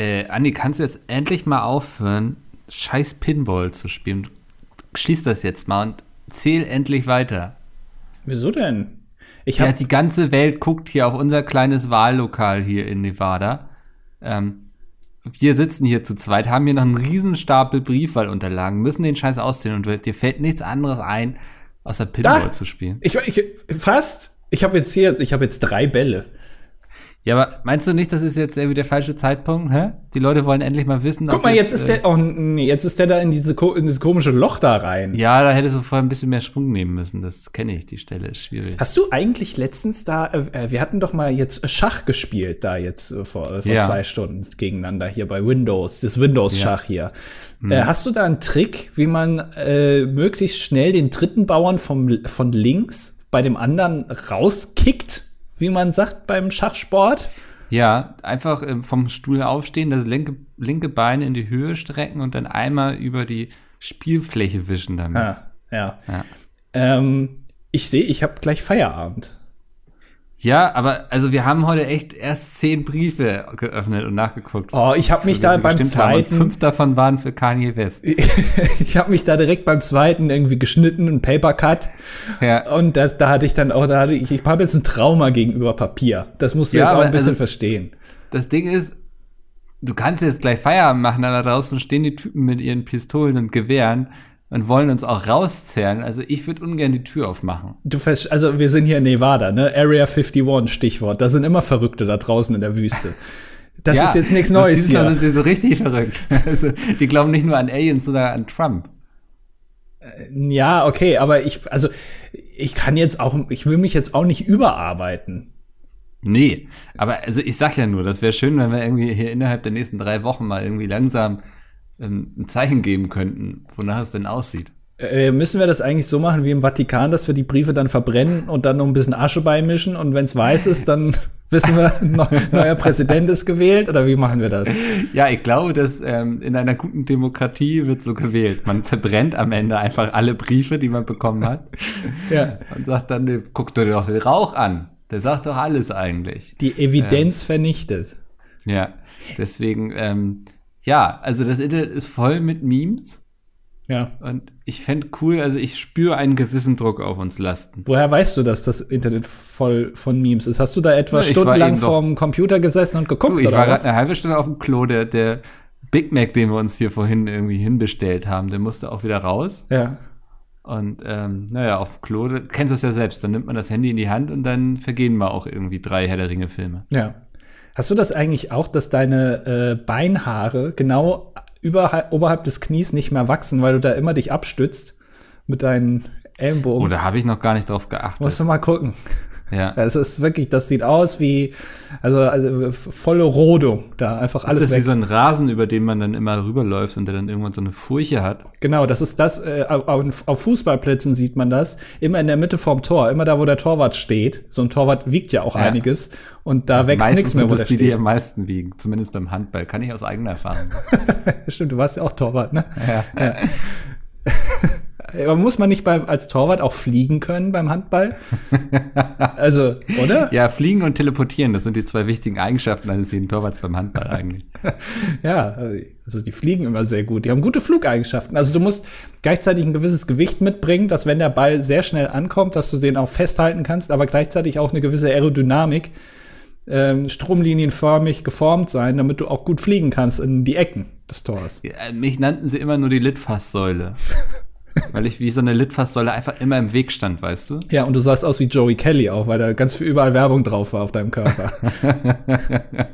Äh, Andi, kannst du jetzt endlich mal aufhören, scheiß Pinball zu spielen? Schließ das jetzt mal und zähl endlich weiter. Wieso denn? Ich ja, die ganze Welt guckt hier auf unser kleines Wahllokal hier in Nevada. Ähm, wir sitzen hier zu zweit, haben hier noch einen riesen Stapel Briefwahlunterlagen, müssen den Scheiß auszählen und dir fällt nichts anderes ein, außer Pinball da, zu spielen. Ich, ich fast. Ich habe jetzt hier, ich habe jetzt drei Bälle. Ja, aber meinst du nicht, das ist jetzt irgendwie der falsche Zeitpunkt? Hä? Die Leute wollen endlich mal wissen. Guck mal, jetzt, jetzt ist der, äh, oh nee, jetzt ist der da in, diese, in dieses komische Loch da rein. Ja, da hättest du vorher ein bisschen mehr Schwung nehmen müssen. Das kenne ich, die Stelle ist schwierig. Hast du eigentlich letztens da, äh, äh wir hatten doch mal jetzt Schach gespielt da jetzt äh, vor, äh, vor ja. zwei Stunden gegeneinander hier bei Windows, das Windows-Schach ja. hier. Hm. Äh, hast du da einen Trick, wie man äh, möglichst schnell den dritten Bauern vom, von links bei dem anderen rauskickt? Wie man sagt beim Schachsport. Ja, einfach ähm, vom Stuhl aufstehen, das linke, linke Bein in die Höhe strecken und dann einmal über die Spielfläche wischen damit. Ah, ja. ja. Ähm, ich sehe, ich habe gleich Feierabend. Ja, aber also wir haben heute echt erst zehn Briefe geöffnet und nachgeguckt. Oh, ich habe mich da beim zweiten. fünf davon waren für Kanye West. ich habe mich da direkt beim zweiten irgendwie geschnitten, ein Papercut. Ja. Und da, da hatte ich dann auch, da hatte ich, ich habe jetzt ein Trauma gegenüber Papier. Das musst du ja, jetzt auch ein bisschen also, verstehen. Das Ding ist, du kannst jetzt gleich Feierabend machen, da draußen stehen die Typen mit ihren Pistolen und Gewehren und wollen uns auch rauszerren. Also ich würde ungern die Tür aufmachen. Du fest, also wir sind hier in Nevada, ne? Area 51, Stichwort. Da sind immer Verrückte da draußen in der Wüste. Das ja, ist jetzt nichts Neues hier. sind sie so richtig verrückt. Also, die glauben nicht nur an Aliens, sondern an Trump. Äh, ja, okay, aber ich, also ich kann jetzt auch, ich will mich jetzt auch nicht überarbeiten. Nee, aber also ich sag ja nur, das wäre schön, wenn wir irgendwie hier innerhalb der nächsten drei Wochen mal irgendwie langsam ein Zeichen geben könnten, wonach es denn aussieht. Äh, müssen wir das eigentlich so machen wie im Vatikan, dass wir die Briefe dann verbrennen und dann noch ein bisschen Asche beimischen und wenn es weiß ist, dann wissen wir, neuer Präsident ist gewählt oder wie machen wir das? Ja, ich glaube, dass ähm, in einer guten Demokratie wird so gewählt. Man verbrennt am Ende einfach alle Briefe, die man bekommen hat. ja. Und sagt dann, guck dir doch den Rauch an. Der sagt doch alles eigentlich. Die Evidenz ähm, vernichtet. Ja, deswegen ähm, ja, also das Internet ist voll mit Memes. Ja. Und ich fände cool, also ich spüre einen gewissen Druck auf uns lasten. Woher weißt du, dass das Internet voll von Memes ist? Hast du da etwa ja, stundenlang vorm Computer gesessen und geguckt? Du, ich war gerade eine halbe Stunde auf dem Klo, der, der Big Mac, den wir uns hier vorhin irgendwie hinbestellt haben, der musste auch wieder raus. Ja. Und ähm, naja, auf dem Klo, du kennst das ja selbst, dann nimmt man das Handy in die Hand und dann vergehen mal auch irgendwie drei Herr der Ringe-Filme. Ja. Hast du das eigentlich auch, dass deine äh, Beinhaare genau überhalb, oberhalb des Knies nicht mehr wachsen, weil du da immer dich abstützt mit deinen Ellenbogen? Oh, da habe ich noch gar nicht drauf geachtet. Musst du mal gucken. Ja. Es ist wirklich, das sieht aus wie, also, also volle Rodung, da einfach alles. Ist das weg. wie so ein Rasen, über den man dann immer rüberläuft und der dann irgendwann so eine Furche hat? Genau, das ist das, äh, auf, auf Fußballplätzen sieht man das, immer in der Mitte vorm Tor, immer da, wo der Torwart steht. So ein Torwart wiegt ja auch ja. einiges und da wächst nichts mehr, wo der die, steht. die am meisten wiegen, zumindest beim Handball, kann ich aus eigener Erfahrung. Stimmt, du warst ja auch Torwart, ne? Ja. ja. Aber muss man nicht beim, als Torwart auch fliegen können beim Handball? also, oder? Ja, fliegen und teleportieren, das sind die zwei wichtigen Eigenschaften eines jeden Torwarts beim Handball eigentlich. ja, also die fliegen immer sehr gut. Die haben gute Flugeigenschaften. Also du musst gleichzeitig ein gewisses Gewicht mitbringen, dass wenn der Ball sehr schnell ankommt, dass du den auch festhalten kannst, aber gleichzeitig auch eine gewisse Aerodynamik, ähm, stromlinienförmig geformt sein, damit du auch gut fliegen kannst in die Ecken des Tors. Ja, mich nannten sie immer nur die Litfaßsäule. Weil ich wie so eine Litfaßsäule einfach immer im Weg stand, weißt du? Ja, und du sahst aus wie Joey Kelly auch, weil da ganz viel überall Werbung drauf war auf deinem Körper.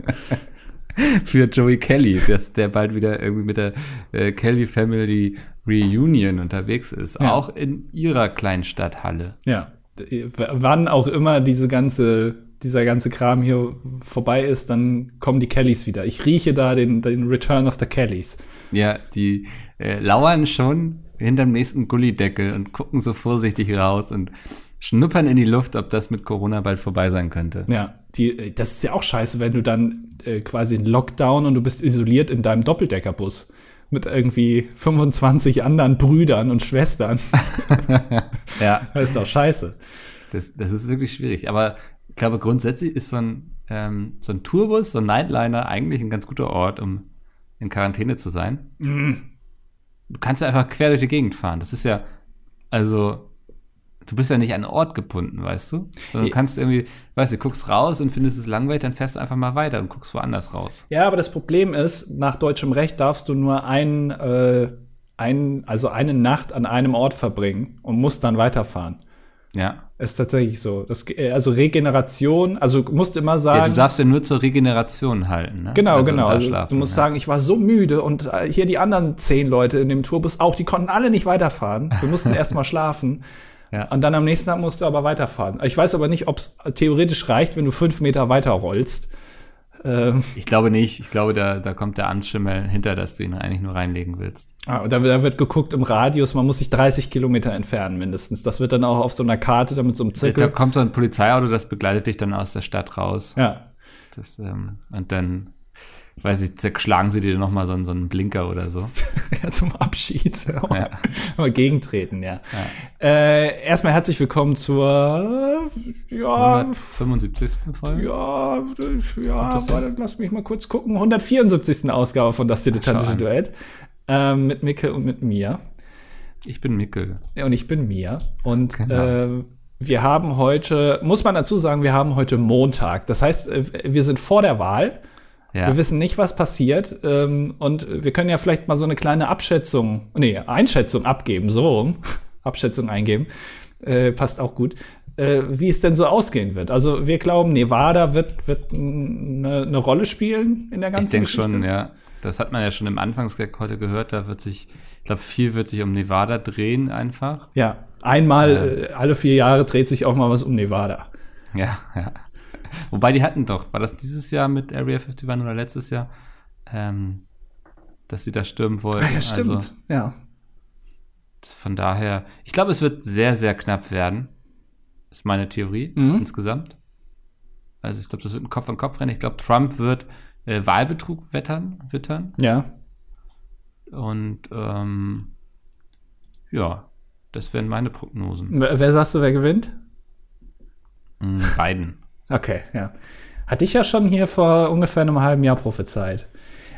Für Joey Kelly, dass der bald wieder irgendwie mit der äh, Kelly Family Reunion unterwegs ist. Ja. Auch in ihrer Kleinstadt Halle. Ja. Wann auch immer diese ganze dieser ganze Kram hier vorbei ist, dann kommen die Kellys wieder. Ich rieche da den, den Return of the Kellys. Ja, die äh, lauern schon hinterm nächsten Gullideckel und gucken so vorsichtig raus und schnuppern in die Luft, ob das mit Corona bald vorbei sein könnte. Ja, die, das ist ja auch scheiße, wenn du dann äh, quasi in Lockdown und du bist isoliert in deinem Doppeldeckerbus mit irgendwie 25 anderen Brüdern und Schwestern. ja. Das ist doch scheiße. Das, das ist wirklich schwierig. Aber ich glaube, grundsätzlich ist so ein ähm, so ein Tourbus, so ein Nightliner eigentlich ein ganz guter Ort, um in Quarantäne zu sein. Mhm. Du kannst ja einfach quer durch die Gegend fahren. Das ist ja, also, du bist ja nicht an einen Ort gebunden, weißt du? Sondern du kannst irgendwie, weißt du, guckst raus und findest es langweilig, dann fährst du einfach mal weiter und guckst woanders raus. Ja, aber das Problem ist, nach deutschem Recht darfst du nur ein, äh, ein, also eine Nacht an einem Ort verbringen und musst dann weiterfahren. Ja. Ist tatsächlich so. Das, äh, also Regeneration, also du musst immer sagen. Ja, du darfst ja nur zur Regeneration halten, ne? Genau, also genau. Also du musst ja. sagen, ich war so müde und äh, hier die anderen zehn Leute in dem Tourbus auch, die konnten alle nicht weiterfahren. Wir mussten erst mal schlafen. Ja. Und dann am nächsten Tag musst du aber weiterfahren. Ich weiß aber nicht, ob es theoretisch reicht, wenn du fünf Meter weiter rollst. Ähm, ich glaube nicht. Ich glaube, da, da kommt der Anschimmel hinter, dass du ihn eigentlich nur reinlegen willst. Ah, und da, da wird geguckt im Radius, man muss sich 30 Kilometer entfernen mindestens. Das wird dann auch auf so einer Karte, damit so einem Zirkel. Da kommt so ein Polizeiauto, das begleitet dich dann aus der Stadt raus. Ja. Das, ähm, und dann weiß ich, zerschlagen sie dir noch mal so, so einen Blinker oder so. ja, zum Abschied. Ja. Mal gegentreten, ja. ja. Äh, erstmal herzlich willkommen zur ja, 175. Folge. Ja, ja, warte, lass mich mal kurz gucken. 174. Ausgabe von Das Dilettantische Duett. Ähm, mit Micke und mit mir. Ich bin Micke. Ja, und ich bin Mia. Und genau. äh, wir haben heute, muss man dazu sagen, wir haben heute Montag. Das heißt, äh, wir sind vor der Wahl. Ja. Wir wissen nicht, was passiert. Ähm, und wir können ja vielleicht mal so eine kleine Abschätzung, nee, Einschätzung abgeben, so Abschätzung eingeben. Äh, passt auch gut. Äh, wie es denn so ausgehen wird. Also wir glauben, Nevada wird, wird eine, eine Rolle spielen in der ganzen ich denk Geschichte. schon, ja. Das hat man ja schon im Anfangsgag heute gehört. Da wird sich, ich glaube, viel wird sich um Nevada drehen einfach. Ja, einmal äh, alle vier Jahre dreht sich auch mal was um Nevada. Ja, ja. Wobei die hatten doch, war das dieses Jahr mit Area 51 oder letztes Jahr, ähm, dass sie da stürmen wollten. Ah, ja, stimmt, also, ja. Von daher, ich glaube, es wird sehr, sehr knapp werden. Ist meine Theorie mhm. insgesamt. Also ich glaube, das wird ein Kopf an Kopf rennen. Ich glaube, Trump wird äh, Wahlbetrug wettern, wittern. Ja. Und ähm, ja, das wären meine Prognosen. Wer sagst du, wer gewinnt? Mm, Biden. Okay, ja. Hatte ich ja schon hier vor ungefähr einem halben Jahr prophezeit.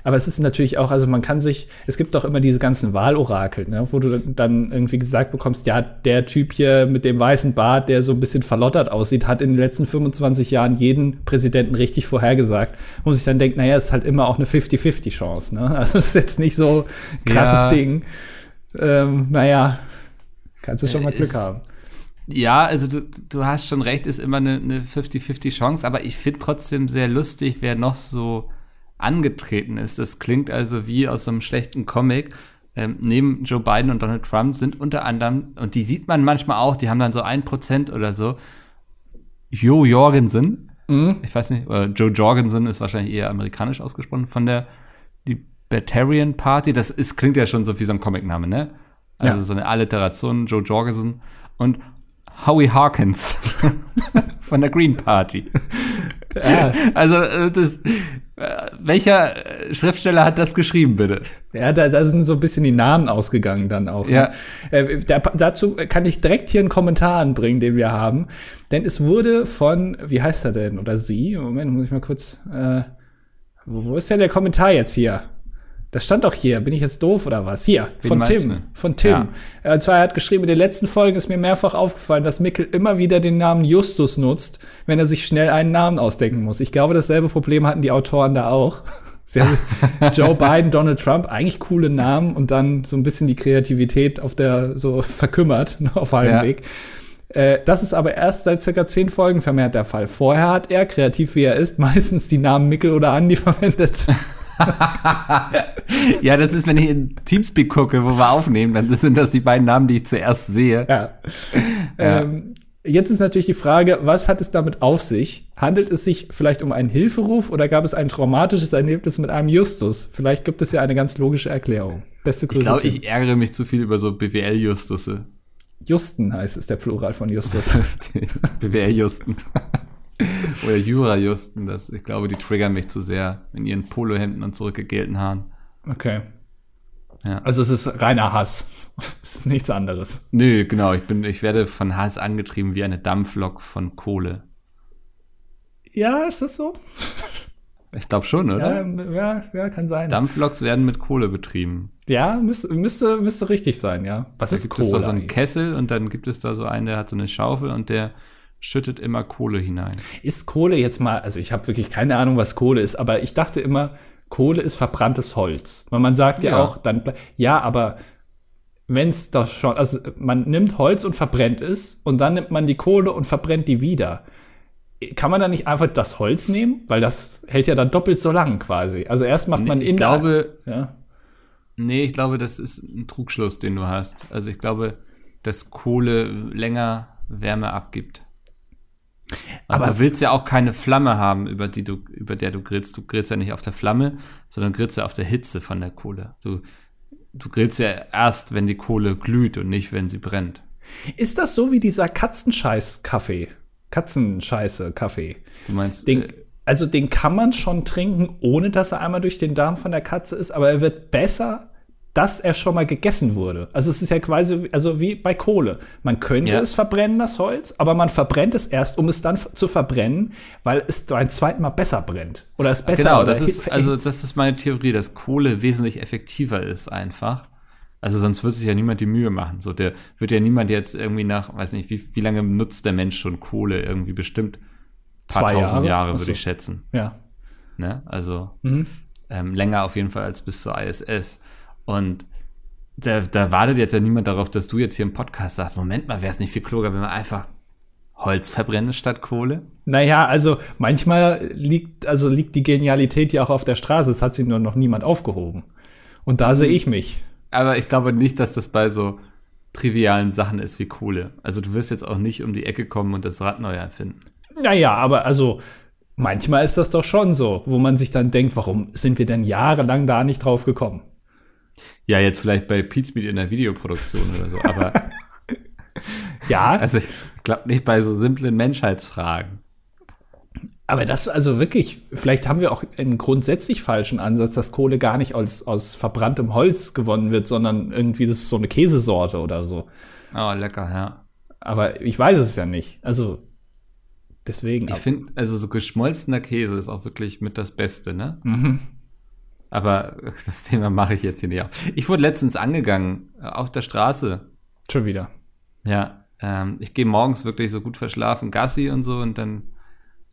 Aber es ist natürlich auch, also man kann sich, es gibt doch immer diese ganzen Wahlorakel, ne, wo du dann irgendwie gesagt bekommst, ja, der Typ hier mit dem weißen Bart, der so ein bisschen verlottert aussieht, hat in den letzten 25 Jahren jeden Präsidenten richtig vorhergesagt. Wo sich dann denkt, naja, es ist halt immer auch eine 50-50-Chance. Ne? Also es ist jetzt nicht so krasses ja. Ding. Ähm, naja, kannst du schon mal Glück haben. Ja, also du, du hast schon recht, ist immer eine, eine 50-50 Chance, aber ich finde trotzdem sehr lustig, wer noch so angetreten ist. Das klingt also wie aus so einem schlechten Comic. Ähm, neben Joe Biden und Donald Trump sind unter anderem, und die sieht man manchmal auch, die haben dann so ein Prozent oder so, Jo Jorgensen. Mhm. Ich weiß nicht, oder Joe Jorgensen ist wahrscheinlich eher amerikanisch ausgesprochen, von der Libertarian Party. Das ist, klingt ja schon so wie so ein Comicname, ne? Also ja. so eine Alliteration, Joe Jorgensen. Und Howie Harkins von der Green Party. Ja. Also äh, das, äh, welcher Schriftsteller hat das geschrieben, bitte? Ja, da, da sind so ein bisschen die Namen ausgegangen dann auch. Ne? Ja. Ne? Da, dazu kann ich direkt hier einen Kommentar anbringen, den wir haben. Denn es wurde von, wie heißt er denn? Oder sie? Moment, muss ich mal kurz. Äh, wo ist denn der Kommentar jetzt hier? Das stand doch hier. Bin ich jetzt doof oder was? Hier, Wen von Tim. Du? Von Tim. Ja. Und zwar, er hat geschrieben, in den letzten Folgen ist mir mehrfach aufgefallen, dass Mickel immer wieder den Namen Justus nutzt, wenn er sich schnell einen Namen ausdenken muss. Ich glaube, dasselbe Problem hatten die Autoren da auch. Joe Biden, Donald Trump, eigentlich coole Namen und dann so ein bisschen die Kreativität auf der, so verkümmert, ne, auf halbem ja. Weg. Äh, das ist aber erst seit circa zehn Folgen vermehrt der Fall. Vorher hat er, kreativ wie er ist, meistens die Namen Mickel oder Andy verwendet. ja, das ist, wenn ich in Teamspeak gucke, wo wir aufnehmen, dann sind das die beiden Namen, die ich zuerst sehe. Ja. ja. Ähm, jetzt ist natürlich die Frage, was hat es damit auf sich? Handelt es sich vielleicht um einen Hilferuf oder gab es ein traumatisches Erlebnis mit einem Justus? Vielleicht gibt es ja eine ganz logische Erklärung. Beste Grüße. Ich glaube, ich ärgere mich zu viel über so BWL-Justusse. Justen heißt es, der Plural von Justus. BWL-Justen. Oder Jura-Justen, das, ich glaube, die triggern mich zu sehr in ihren Polohemden und zurückgegelten Haaren. Okay. Ja. Also es ist reiner Hass. es ist nichts anderes. Nö, genau. Ich bin, ich werde von Hass angetrieben wie eine Dampflok von Kohle. Ja, ist das so? Ich glaube schon, oder? Ja, ja, ja, kann sein. Dampfloks werden mit Kohle betrieben. Ja, müsste, müsste, müsste richtig sein, ja. Was da ist gibt Kohle? Es da so einen Kessel und dann gibt es da so einen, der hat so eine Schaufel und der schüttet immer Kohle hinein. Ist Kohle jetzt mal, also ich habe wirklich keine Ahnung, was Kohle ist, aber ich dachte immer, Kohle ist verbranntes Holz. Weil man sagt ja, ja auch dann, ja, aber wenn es doch schon, also man nimmt Holz und verbrennt es und dann nimmt man die Kohle und verbrennt die wieder. Kann man da nicht einfach das Holz nehmen? Weil das hält ja dann doppelt so lang quasi. Also erst macht man nee, ich glaube, ja. Nee, ich glaube, das ist ein Trugschluss, den du hast. Also ich glaube, dass Kohle länger Wärme abgibt. Aber du willst ja auch keine Flamme haben, über die du, über der du grillst. Du grillst ja nicht auf der Flamme, sondern grillst ja auf der Hitze von der Kohle. Du, du grillst ja erst, wenn die Kohle glüht und nicht, wenn sie brennt. Ist das so wie dieser Katzenscheiß-Kaffee? Katzenscheiße-Kaffee. Du meinst. Den, äh, also den kann man schon trinken, ohne dass er einmal durch den Darm von der Katze ist, aber er wird besser, dass er schon mal gegessen wurde. Also es ist ja quasi, also wie bei Kohle. Man könnte ja. es verbrennen, das Holz, aber man verbrennt es erst, um es dann zu verbrennen, weil es ein zweites Mal besser brennt. Oder es besser Genau, das ist, also das ist meine Theorie, dass Kohle wesentlich effektiver ist einfach. Also sonst würde sich ja niemand die Mühe machen. So, der wird ja niemand jetzt irgendwie nach, weiß nicht, wie, wie lange nutzt der Mensch schon Kohle irgendwie bestimmt? Zwei Jahre, Jahre würde ich schätzen. Ja. Ne? Also mhm. ähm, länger auf jeden Fall als bis zur ISS. Und da, da wartet jetzt ja niemand darauf, dass du jetzt hier im Podcast sagst, Moment mal, wäre es nicht viel kluger, wenn wir einfach Holz verbrennen statt Kohle? Naja, also manchmal liegt, also liegt die Genialität ja auch auf der Straße. Es hat sich nur noch niemand aufgehoben. Und da sehe ich mich. Aber ich glaube nicht, dass das bei so trivialen Sachen ist wie Kohle. Also du wirst jetzt auch nicht um die Ecke kommen und das Rad neu erfinden. Naja, aber also manchmal ist das doch schon so, wo man sich dann denkt, warum sind wir denn jahrelang da nicht drauf gekommen? Ja, jetzt vielleicht bei Pizmeet in der Videoproduktion oder so, aber. ja. Also, ich glaube nicht bei so simplen Menschheitsfragen. Aber das, also wirklich, vielleicht haben wir auch einen grundsätzlich falschen Ansatz, dass Kohle gar nicht aus, aus verbranntem Holz gewonnen wird, sondern irgendwie, das ist so eine Käsesorte oder so. Oh, lecker, ja. Aber ich weiß es ja nicht. Also, deswegen. Ich finde, also so geschmolzener Käse ist auch wirklich mit das Beste, ne? Mhm. Aber das Thema mache ich jetzt hier nicht auf. Ich wurde letztens angegangen, äh, auf der Straße. Schon wieder. Ja, ähm, ich gehe morgens wirklich so gut verschlafen, Gassi und so, und dann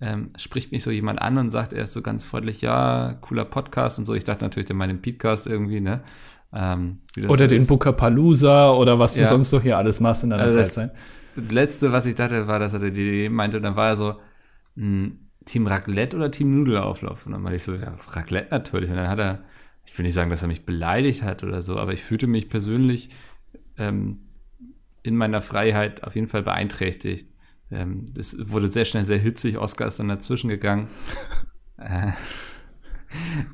ähm, spricht mich so jemand an und sagt erst so ganz freundlich, ja, cooler Podcast und so. Ich dachte natürlich, der meinen Podcast irgendwie, ne? Ähm, oder den Bookerpalooza oder was du ja. sonst so hier alles machst in deiner also Freizeit. Das letzte, was ich dachte, war, dass er die Idee meinte, und dann war er so, mh, hm, Team Raclette oder Team Nudelauflauf? Und dann meinte ich so, ja, Raclette natürlich. Und dann hat er, ich will nicht sagen, dass er mich beleidigt hat oder so, aber ich fühlte mich persönlich ähm, in meiner Freiheit auf jeden Fall beeinträchtigt. Ähm, es wurde sehr schnell sehr hitzig, Oscar ist dann dazwischen gegangen. äh,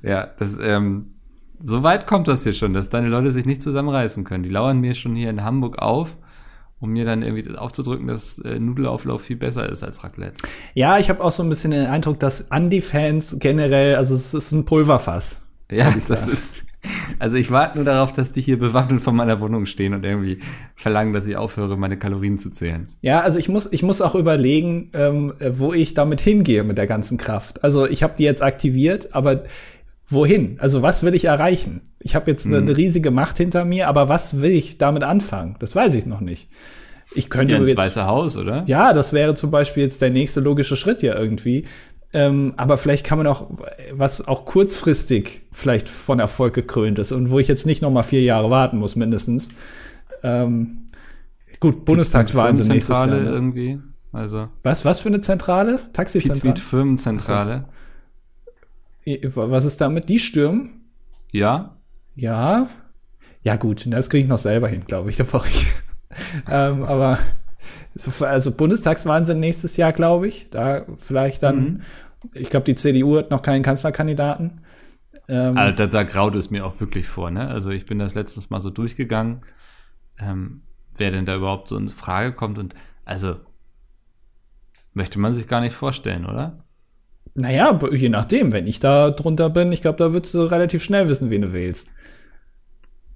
ja, das, ähm, so weit kommt das hier schon, dass deine Leute sich nicht zusammenreißen können. Die lauern mir schon hier in Hamburg auf um mir dann irgendwie aufzudrücken, dass äh, Nudelauflauf viel besser ist als Raclette. Ja, ich habe auch so ein bisschen den Eindruck, dass Andy-Fans generell, also es ist ein Pulverfass. Ja, das ist. Also ich warte nur darauf, dass die hier bewaffnet vor meiner Wohnung stehen und irgendwie verlangen, dass ich aufhöre, meine Kalorien zu zählen. Ja, also ich muss, ich muss auch überlegen, ähm, wo ich damit hingehe mit der ganzen Kraft. Also ich habe die jetzt aktiviert, aber wohin? Also was will ich erreichen? Ich habe jetzt eine, eine, mhm. riesige Macht hinter mir, aber was will ich damit anfangen? Das weiß ich noch nicht. Ich könnte ja, ins jetzt, Weiße Haus, oder? Ja, das wäre zum Beispiel jetzt der nächste logische Schritt ja irgendwie. Ähm, aber vielleicht kann man auch was auch kurzfristig vielleicht von Erfolg gekrönt ist und wo ich jetzt nicht noch mal vier Jahre warten muss mindestens. Ähm, gut, Bundestagswahl sind nächstes Jahr. Ne? irgendwie. Also was was für eine Zentrale? Taxizentrale. Firmenzentrale. Was ist damit? Die stürmen? Ja. Ja. Ja, gut, das kriege ich noch selber hin, glaube ich. Da brauche ich. ähm, aber also Bundestagswahlen sind nächstes Jahr, glaube ich. Da vielleicht dann, mhm. ich glaube, die CDU hat noch keinen Kanzlerkandidaten. Ähm, Alter, da graut es mir auch wirklich vor, ne? Also ich bin das letztes Mal so durchgegangen, ähm, wer denn da überhaupt so in Frage kommt und also möchte man sich gar nicht vorstellen, oder? Naja, je nachdem. Wenn ich da drunter bin, ich glaube, da würdest du relativ schnell wissen, wen du wählst.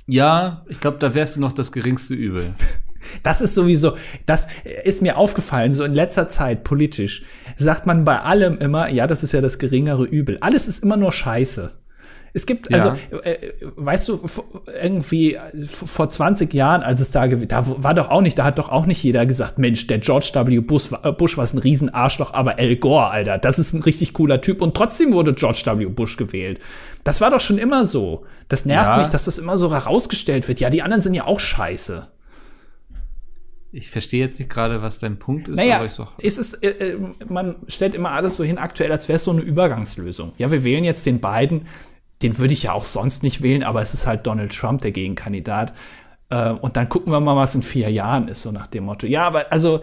Ja, ich glaube, da wärst du noch das geringste Übel. Das ist sowieso, das ist mir aufgefallen, so in letzter Zeit politisch, sagt man bei allem immer, ja, das ist ja das geringere Übel. Alles ist immer nur Scheiße. Es gibt, also, ja. äh, weißt du, irgendwie vor 20 Jahren, als es da, da war doch auch nicht, da hat doch auch nicht jeder gesagt, Mensch, der George W. Bush, äh, Bush war ein Riesenarschloch, aber Al Gore, Alter, das ist ein richtig cooler Typ und trotzdem wurde George W. Bush gewählt. Das war doch schon immer so. Das nervt ja. mich, dass das immer so herausgestellt wird. Ja, die anderen sind ja auch scheiße. Ich verstehe jetzt nicht gerade, was dein Punkt ist. Naja, aber ich so ist es, äh, äh, man stellt immer alles so hin aktuell, als wäre es so eine Übergangslösung. Ja, wir wählen jetzt den beiden den würde ich ja auch sonst nicht wählen, aber es ist halt Donald Trump, der Gegenkandidat. Äh, und dann gucken wir mal, was in vier Jahren ist, so nach dem Motto. Ja, aber also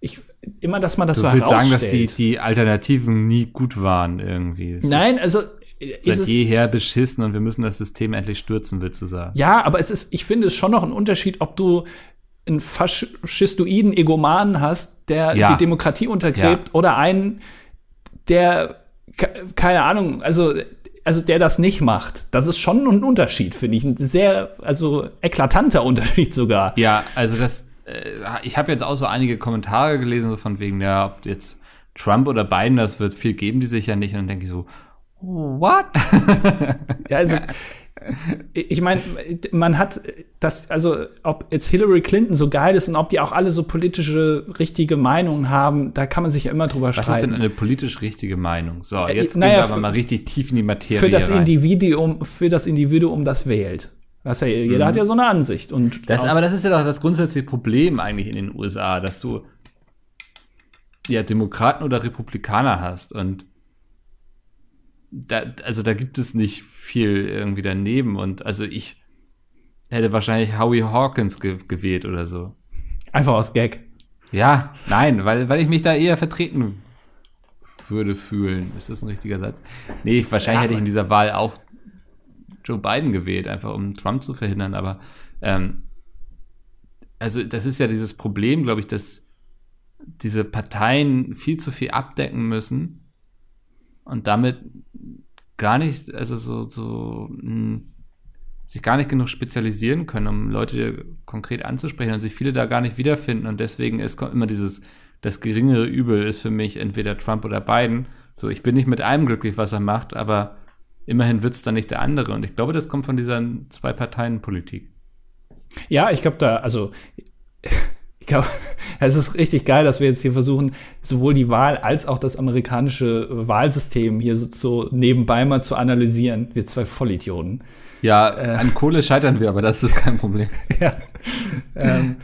ich immer, dass man das du so herausstellt. sagen, dass die, die Alternativen nie gut waren irgendwie. Es Nein, also seit ist jeher beschissen und wir müssen das System endlich stürzen, willst du sagen? Ja, aber es ist, ich finde es schon noch ein Unterschied, ob du einen faschistoiden Egomanen hast, der ja. die Demokratie untergräbt, ja. oder einen, der keine Ahnung, also also der das nicht macht. Das ist schon ein Unterschied, finde ich. Ein sehr, also eklatanter Unterschied sogar. Ja, also das, äh, ich habe jetzt auch so einige Kommentare gelesen, so von wegen, ja, ob jetzt Trump oder Biden, das wird viel geben, die sich ja nicht. Und dann denke ich so, what? ja, also ich meine, man hat das, also ob jetzt Hillary Clinton so geil ist und ob die auch alle so politische richtige Meinungen haben, da kann man sich ja immer drüber streiten. Was ist denn eine politisch richtige Meinung? So, äh, jetzt naja, gehen wir aber mal richtig tief in die Materie für das rein. Individuum, für das Individuum, das wählt. Das ja, jeder mhm. hat ja so eine Ansicht. Und das, aber das ist ja doch das grundsätzliche Problem eigentlich in den USA, dass du ja Demokraten oder Republikaner hast und da, also da gibt es nicht viel irgendwie daneben und also ich hätte wahrscheinlich Howie Hawkins ge gewählt oder so. Einfach aus Gag. Ja, nein, weil, weil ich mich da eher vertreten würde fühlen. Ist das ein richtiger Satz? Nee, wahrscheinlich ja, hätte ich in dieser Wahl auch Joe Biden gewählt, einfach um Trump zu verhindern, aber ähm, also das ist ja dieses Problem, glaube ich, dass diese Parteien viel zu viel abdecken müssen und damit gar nicht, also so, so mh, hm, sich gar nicht genug spezialisieren können, um Leute konkret anzusprechen und sich viele da gar nicht wiederfinden. Und deswegen ist immer dieses, das geringere Übel ist für mich entweder Trump oder Biden. So, ich bin nicht mit einem glücklich, was er macht, aber immerhin wird es dann nicht der andere. Und ich glaube, das kommt von dieser Zwei-Parteien-Politik. Ja, ich glaube da, also ich glaube, es ist richtig geil, dass wir jetzt hier versuchen, sowohl die Wahl als auch das amerikanische Wahlsystem hier so, so nebenbei mal zu analysieren. Wir zwei Vollidioten. Ja, äh, an Kohle scheitern wir, aber das ist kein Problem. ja. Ähm,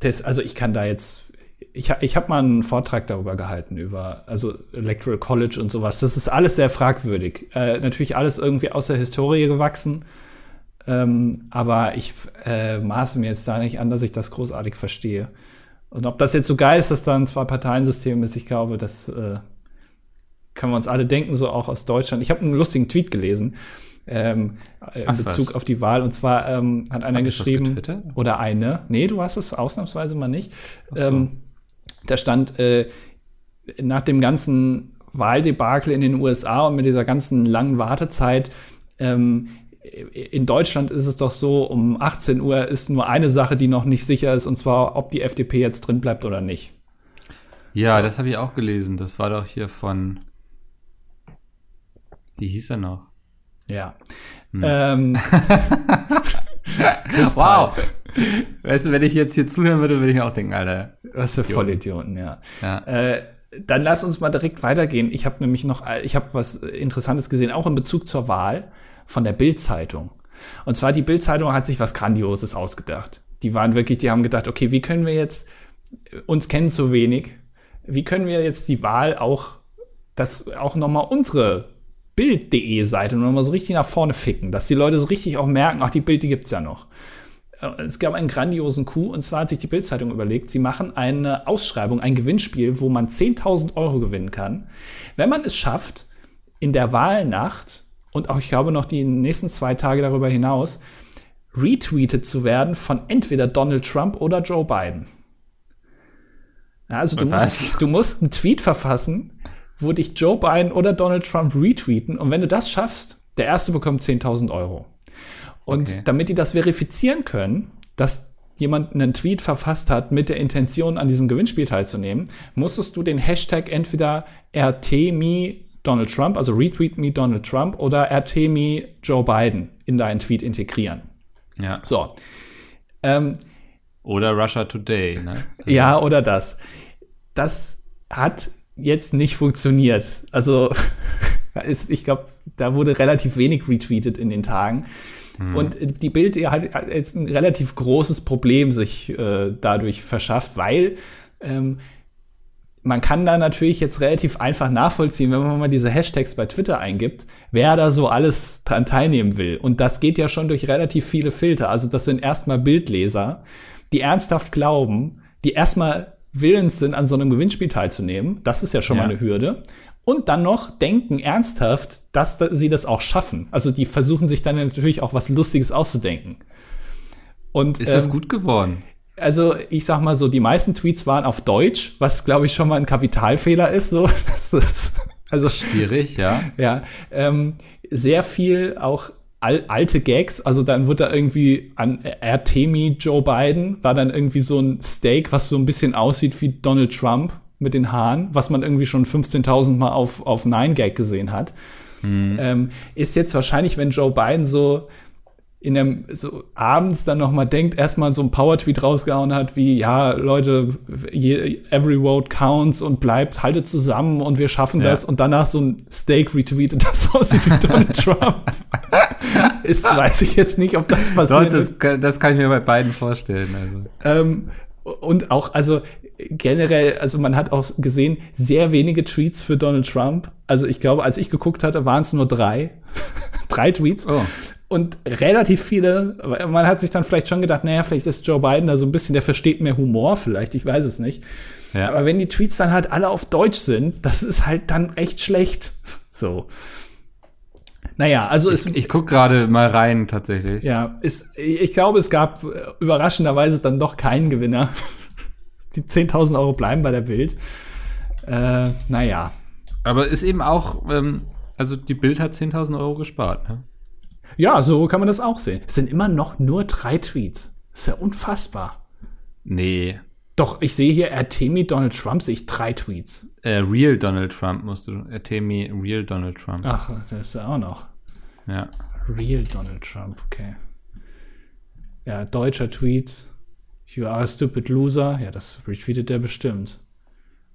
das, also ich kann da jetzt, ich, ich habe mal einen Vortrag darüber gehalten, über also Electoral College und sowas. Das ist alles sehr fragwürdig. Äh, natürlich alles irgendwie aus der Historie gewachsen. Ähm, aber ich äh, maße mir jetzt da nicht an, dass ich das großartig verstehe. Und ob das jetzt so geil ist, dass da ein Zwei-Parteien-System ist, ich glaube, das äh, können wir uns alle denken, so auch aus Deutschland. Ich habe einen lustigen Tweet gelesen ähm, in Ach, Bezug was? auf die Wahl. Und zwar ähm, hat einer Hab geschrieben, oder eine, nee, du hast es ausnahmsweise mal nicht. So. Ähm, da stand, äh, nach dem ganzen Wahldebakel in den USA und mit dieser ganzen langen Wartezeit ähm, in Deutschland ist es doch so, um 18 Uhr ist nur eine Sache, die noch nicht sicher ist, und zwar, ob die FDP jetzt drin bleibt oder nicht. Ja, das habe ich auch gelesen. Das war doch hier von. Wie hieß er noch? Ja. Hm. Ähm. wow. Weißt du, wenn ich jetzt hier zuhören würde, würde ich auch denken, Alter. Was für Vollidioten, ja. ja. Äh, dann lass uns mal direkt weitergehen. Ich habe nämlich noch, ich habe was Interessantes gesehen, auch in Bezug zur Wahl von der Bild-Zeitung. Und zwar die Bild-Zeitung hat sich was Grandioses ausgedacht. Die waren wirklich, die haben gedacht, okay, wie können wir jetzt, uns kennen zu wenig, wie können wir jetzt die Wahl auch, das auch nochmal unsere Bild.de Seite nochmal so richtig nach vorne ficken, dass die Leute so richtig auch merken, ach, die Bild, die gibt's ja noch. Äh, es gab einen grandiosen Coup und zwar hat sich die Bild-Zeitung überlegt, sie machen eine Ausschreibung, ein Gewinnspiel, wo man 10.000 Euro gewinnen kann, wenn man es schafft, in der Wahlnacht und auch ich glaube noch die nächsten zwei Tage darüber hinaus retweetet zu werden von entweder Donald Trump oder Joe Biden. Also du musst, du musst einen Tweet verfassen, wo dich Joe Biden oder Donald Trump retweeten und wenn du das schaffst, der erste bekommt 10.000 Euro. Und okay. damit die das verifizieren können, dass jemand einen Tweet verfasst hat mit der Intention, an diesem Gewinnspiel teilzunehmen, musstest du den Hashtag entweder RTMe Donald Trump, also Retweet Me Donald Trump oder RTMe Joe Biden in deinen Tweet integrieren. Ja. So. Ähm, oder Russia Today, ne? ja, oder das. Das hat jetzt nicht funktioniert. Also, ist, ich glaube, da wurde relativ wenig retweetet in den Tagen. Hm. Und die Bild hat jetzt ein relativ großes Problem sich äh, dadurch verschafft, weil ähm, man kann da natürlich jetzt relativ einfach nachvollziehen, wenn man mal diese Hashtags bei Twitter eingibt, wer da so alles dran teilnehmen will. Und das geht ja schon durch relativ viele Filter. Also das sind erstmal Bildleser, die ernsthaft glauben, die erstmal willens sind, an so einem Gewinnspiel teilzunehmen. Das ist ja schon ja. mal eine Hürde. Und dann noch denken ernsthaft, dass sie das auch schaffen. Also die versuchen sich dann natürlich auch was Lustiges auszudenken. Und, ist das ähm, gut geworden? Also ich sag mal so, die meisten Tweets waren auf Deutsch, was glaube ich schon mal ein Kapitalfehler ist. So, das ist also schwierig, ja. Ja, ähm, sehr viel auch al alte Gags. Also dann wird da irgendwie an Artemi Joe Biden war dann irgendwie so ein Steak, was so ein bisschen aussieht wie Donald Trump mit den Haaren, was man irgendwie schon 15.000 Mal auf auf Nine Gag gesehen hat. Hm. Ähm, ist jetzt wahrscheinlich, wenn Joe Biden so in dem so abends dann noch mal denkt, erstmal so ein Power-Tweet rausgehauen hat, wie ja Leute, every vote counts und bleibt, haltet zusammen und wir schaffen ja. das und danach so ein Steak retweetet, das aussieht wie Donald Trump. ist, weiß ich jetzt nicht, ob das passiert. Doch, das, kann, das kann ich mir bei beiden vorstellen. Also. Ähm, und auch, also generell, also man hat auch gesehen, sehr wenige Tweets für Donald Trump. Also ich glaube, als ich geguckt hatte, waren es nur drei. drei Tweets. Oh und relativ viele, man hat sich dann vielleicht schon gedacht, naja, vielleicht ist Joe Biden da so ein bisschen, der versteht mehr Humor vielleicht, ich weiß es nicht. Ja. Aber wenn die Tweets dann halt alle auf Deutsch sind, das ist halt dann echt schlecht. So. Naja, also ich, Ich gucke gerade mal rein, tatsächlich. Ja, ist, ich glaube, es gab überraschenderweise dann doch keinen Gewinner. Die 10.000 Euro bleiben bei der Bild. Äh, naja. Aber ist eben auch, ähm, also die Bild hat 10.000 Euro gespart, ne? Ja, so kann man das auch sehen. Es sind immer noch nur drei Tweets. Das ist ja unfassbar. Nee. Doch, ich sehe hier, Artemi Donald Trump, sehe ich drei Tweets. Äh, Real Donald Trump musst du. Artemi Real Donald Trump. Ach, das ist ja auch noch. Ja. Real Donald Trump, okay. Ja, deutscher Tweets. You are a stupid loser. Ja, das retweetet der bestimmt.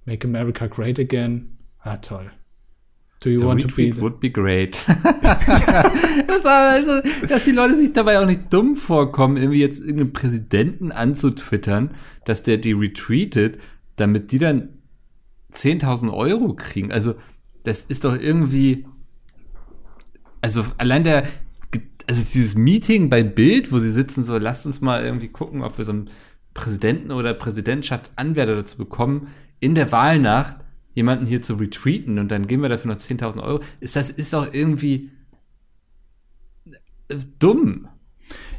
Make America great again. Ah, toll. Do you want to be would be great. das also, dass die Leute sich dabei auch nicht dumm vorkommen, irgendwie jetzt irgendeinen Präsidenten anzutwittern, dass der die retweetet, damit die dann 10.000 Euro kriegen. Also, das ist doch irgendwie, also allein der, also dieses Meeting bei Bild, wo sie sitzen, so, lasst uns mal irgendwie gucken, ob wir so einen Präsidenten oder Präsidentschaftsanwärter dazu bekommen, in der Wahlnacht jemanden hier zu retweeten und dann geben wir dafür noch 10.000 Euro, ist das ist doch irgendwie äh, dumm.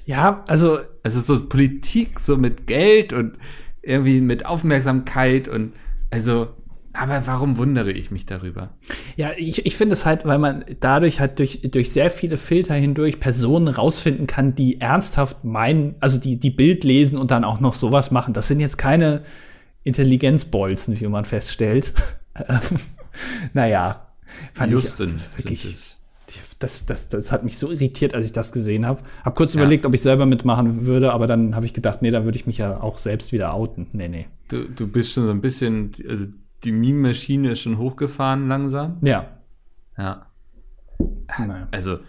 Ja, also. Also so Politik, so mit Geld und irgendwie mit Aufmerksamkeit und also, aber warum wundere ich mich darüber? Ja, ich, ich finde es halt, weil man dadurch halt durch, durch sehr viele Filter hindurch Personen rausfinden kann, die ernsthaft meinen, also die, die Bild lesen und dann auch noch sowas machen. Das sind jetzt keine Intelligenzbolzen, wie man feststellt. naja, fand Justin ich wirklich. Das, das, das hat mich so irritiert, als ich das gesehen habe. Hab kurz ja. überlegt, ob ich selber mitmachen würde, aber dann habe ich gedacht, nee, dann würde ich mich ja auch selbst wieder outen. Nee, nee. Du, du bist schon so ein bisschen, also die Meme-Maschine ist schon hochgefahren langsam. Ja. Ja. Naja. Also,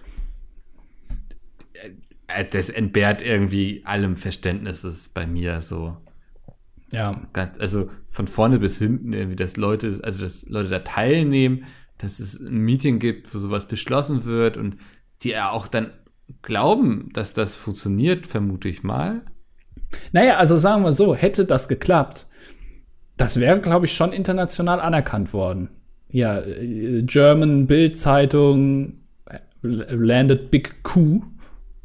äh, das entbehrt irgendwie allem Verständnisses bei mir so. Ja. Ganz, also von vorne bis hinten irgendwie, dass Leute, also dass Leute da teilnehmen, dass es ein Meeting gibt, wo sowas beschlossen wird und die ja auch dann glauben, dass das funktioniert, vermute ich mal. Naja, also sagen wir so, hätte das geklappt, das wäre, glaube ich, schon international anerkannt worden. Ja, äh, German Bild-Zeitung äh, landed big coup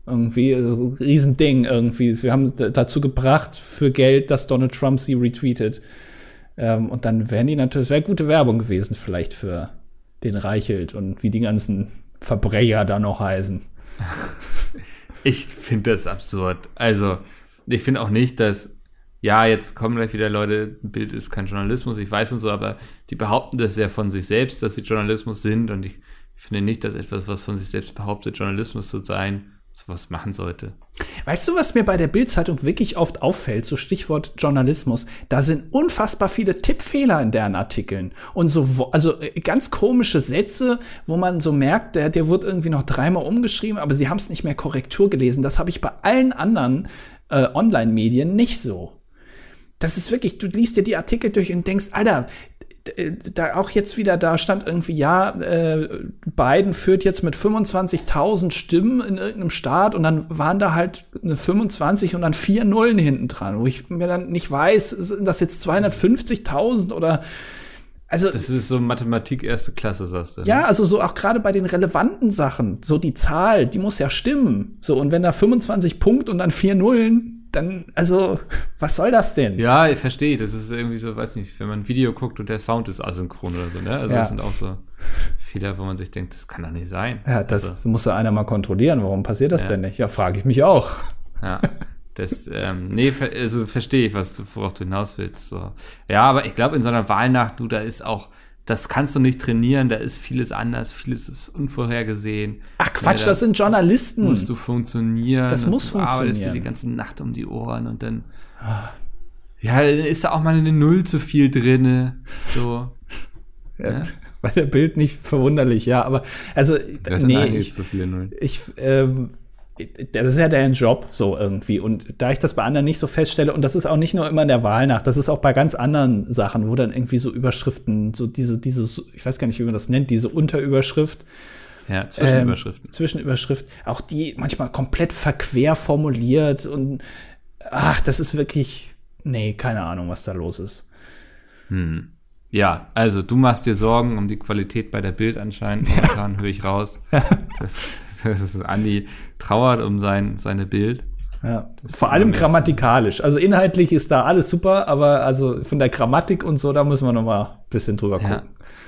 irgendwie, also Riesending irgendwie. Wir haben dazu gebracht für Geld, dass Donald Trump sie retweetet. Ähm, und dann wären die natürlich, wäre gute Werbung gewesen, vielleicht für den Reichelt und wie die ganzen Verbrecher da noch heißen. Ich finde das absurd. Also, ich finde auch nicht, dass, ja, jetzt kommen gleich wieder Leute, Bild ist kein Journalismus, ich weiß und so, aber die behaupten das ja von sich selbst, dass sie Journalismus sind und ich finde nicht, dass etwas, was von sich selbst behauptet, Journalismus zu sein, sowas machen sollte. Weißt du, was mir bei der Bildzeitung wirklich oft auffällt, so Stichwort Journalismus, da sind unfassbar viele Tippfehler in deren Artikeln und so also äh, ganz komische Sätze, wo man so merkt, der der wird irgendwie noch dreimal umgeschrieben, aber sie haben es nicht mehr Korrektur gelesen. Das habe ich bei allen anderen äh, Online-Medien nicht so. Das ist wirklich, du liest dir die Artikel durch und denkst, Alter, da auch jetzt wieder da stand irgendwie, ja, äh, Biden führt jetzt mit 25.000 Stimmen in irgendeinem Staat und dann waren da halt eine 25 und dann vier Nullen hinten dran, wo ich mir dann nicht weiß, sind das jetzt 250.000 oder also das ist so Mathematik erste Klasse, sagst du. Ne? Ja, also so auch gerade bei den relevanten Sachen, so die Zahl, die muss ja stimmen. So und wenn da 25 Punkte und dann vier Nullen, dann, also, was soll das denn? Ja, ich verstehe. Das ist irgendwie so, weiß nicht, wenn man ein Video guckt und der Sound ist asynchron oder so, ne? Also, ja. das sind auch so Fehler, wo man sich denkt, das kann doch nicht sein. Ja, das also, muss ja einer mal kontrollieren. Warum passiert das ja. denn nicht? Ja, frage ich mich auch. Ja. Das, ähm, nee, also verstehe ich, was du, worauf du hinaus willst. So. Ja, aber ich glaube, in so einer Wahlnacht, du, da ist auch, das kannst du nicht trainieren, da ist vieles anders, vieles ist unvorhergesehen. Ach Quatsch, ja, das sind Journalisten. Musst du funktionieren. Das muss du funktionieren. arbeitest dir die ganze Nacht um die Ohren und dann, ja, dann ist da auch mal eine Null zu viel drinne, so. ja, ja. Bei der Bild nicht verwunderlich, ja, aber, also, nee, ich, ich, ähm, das ist ja dein Job so irgendwie. Und da ich das bei anderen nicht so feststelle, und das ist auch nicht nur immer in der Wahlnacht, das ist auch bei ganz anderen Sachen, wo dann irgendwie so Überschriften, so diese, diese, ich weiß gar nicht, wie man das nennt, diese Unterüberschrift. Ja, Zwischenüberschriften. Ähm, Zwischenüberschrift, auch die manchmal komplett verquer formuliert und ach, das ist wirklich, nee, keine Ahnung, was da los ist. Hm. Ja, also du machst dir Sorgen um die Qualität bei der Bild anscheinend. Momentan höre ich raus. Das, das ist Andi trauert um sein, seine Bild. Ja, vor allem grammatikalisch. Also inhaltlich ist da alles super, aber also von der Grammatik und so, da müssen wir noch mal ein bisschen drüber gucken. Ja.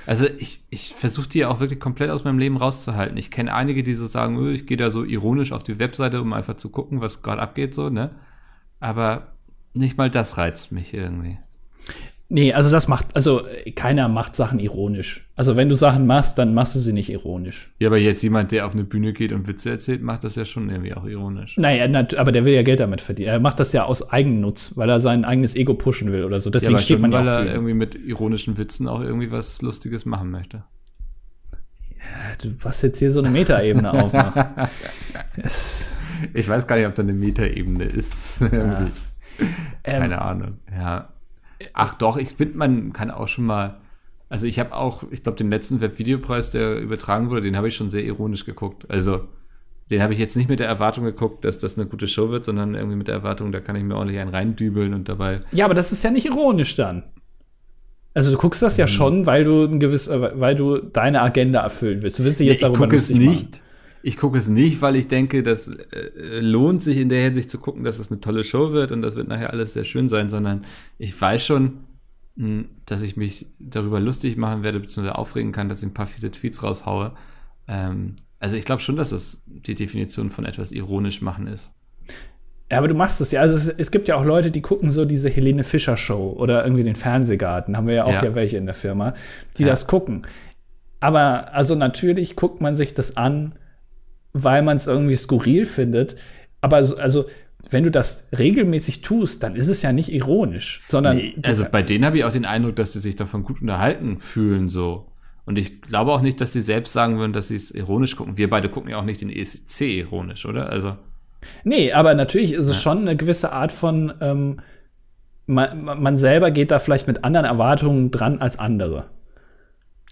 Also ich, ich versuche die auch wirklich komplett aus meinem Leben rauszuhalten. Ich kenne einige, die so sagen, öh, ich gehe da so ironisch auf die Webseite, um einfach zu gucken, was gerade abgeht, so, ne? Aber nicht mal das reizt mich irgendwie. Nee, also das macht, also keiner macht Sachen ironisch. Also wenn du Sachen machst, dann machst du sie nicht ironisch. Ja, aber jetzt jemand, der auf eine Bühne geht und Witze erzählt, macht das ja schon irgendwie auch ironisch. Naja, aber der will ja Geld damit verdienen. Er macht das ja aus Eigennutz, weil er sein eigenes Ego pushen will oder so. Deswegen ja, steht schon, man ja weil er irgendwie mit ironischen Witzen auch irgendwie was Lustiges machen möchte. Ja, du was jetzt hier so eine Metaebene aufmacht. ich weiß gar nicht, ob da eine Metaebene ist. Ja. Keine ähm, Ahnung. Ja. Ach doch, ich finde, man kann auch schon mal. Also ich habe auch, ich glaube, den letzten Webvideopreis, der übertragen wurde, den habe ich schon sehr ironisch geguckt. Also den habe ich jetzt nicht mit der Erwartung geguckt, dass das eine gute Show wird, sondern irgendwie mit der Erwartung, da kann ich mir ordentlich einen reindübeln und dabei. Ja, aber das ist ja nicht ironisch dann. Also du guckst das ja mhm. schon, weil du ein gewiss, äh, weil du deine Agenda erfüllen willst. Du willst dich jetzt nee, ich gucke es nicht. Machen. Ich gucke es nicht, weil ich denke, das äh, lohnt sich in der Hinsicht zu gucken, dass es eine tolle Show wird und das wird nachher alles sehr schön sein, sondern ich weiß schon, mh, hm, dass ich mich darüber lustig machen werde, beziehungsweise aufregen kann, dass ich ein paar fiese Tweets raushaue. Ähm, also ich glaube schon, dass das die Definition von etwas ironisch machen ist. Ja, aber du machst es ja. Also es, es, gibt ja auch Leute, die gucken so diese Helene Fischer Show oder irgendwie den Fernsehgarten. Haben wir ja auch ja, ja welche in der Firma, die ja. das gucken. Aber also natürlich guckt man sich das an, weil man es irgendwie skurril findet. Aber also, wenn du das regelmäßig tust, dann ist es ja nicht ironisch, sondern. Nee, also bei denen habe ich auch den Eindruck, dass sie sich davon gut unterhalten fühlen, so. Und ich glaube auch nicht, dass sie selbst sagen würden, dass sie es ironisch gucken. Wir beide gucken ja auch nicht den ESC ironisch, oder? Also. Nee, aber natürlich ist es ja. schon eine gewisse Art von, ähm, man, man selber geht da vielleicht mit anderen Erwartungen dran als andere.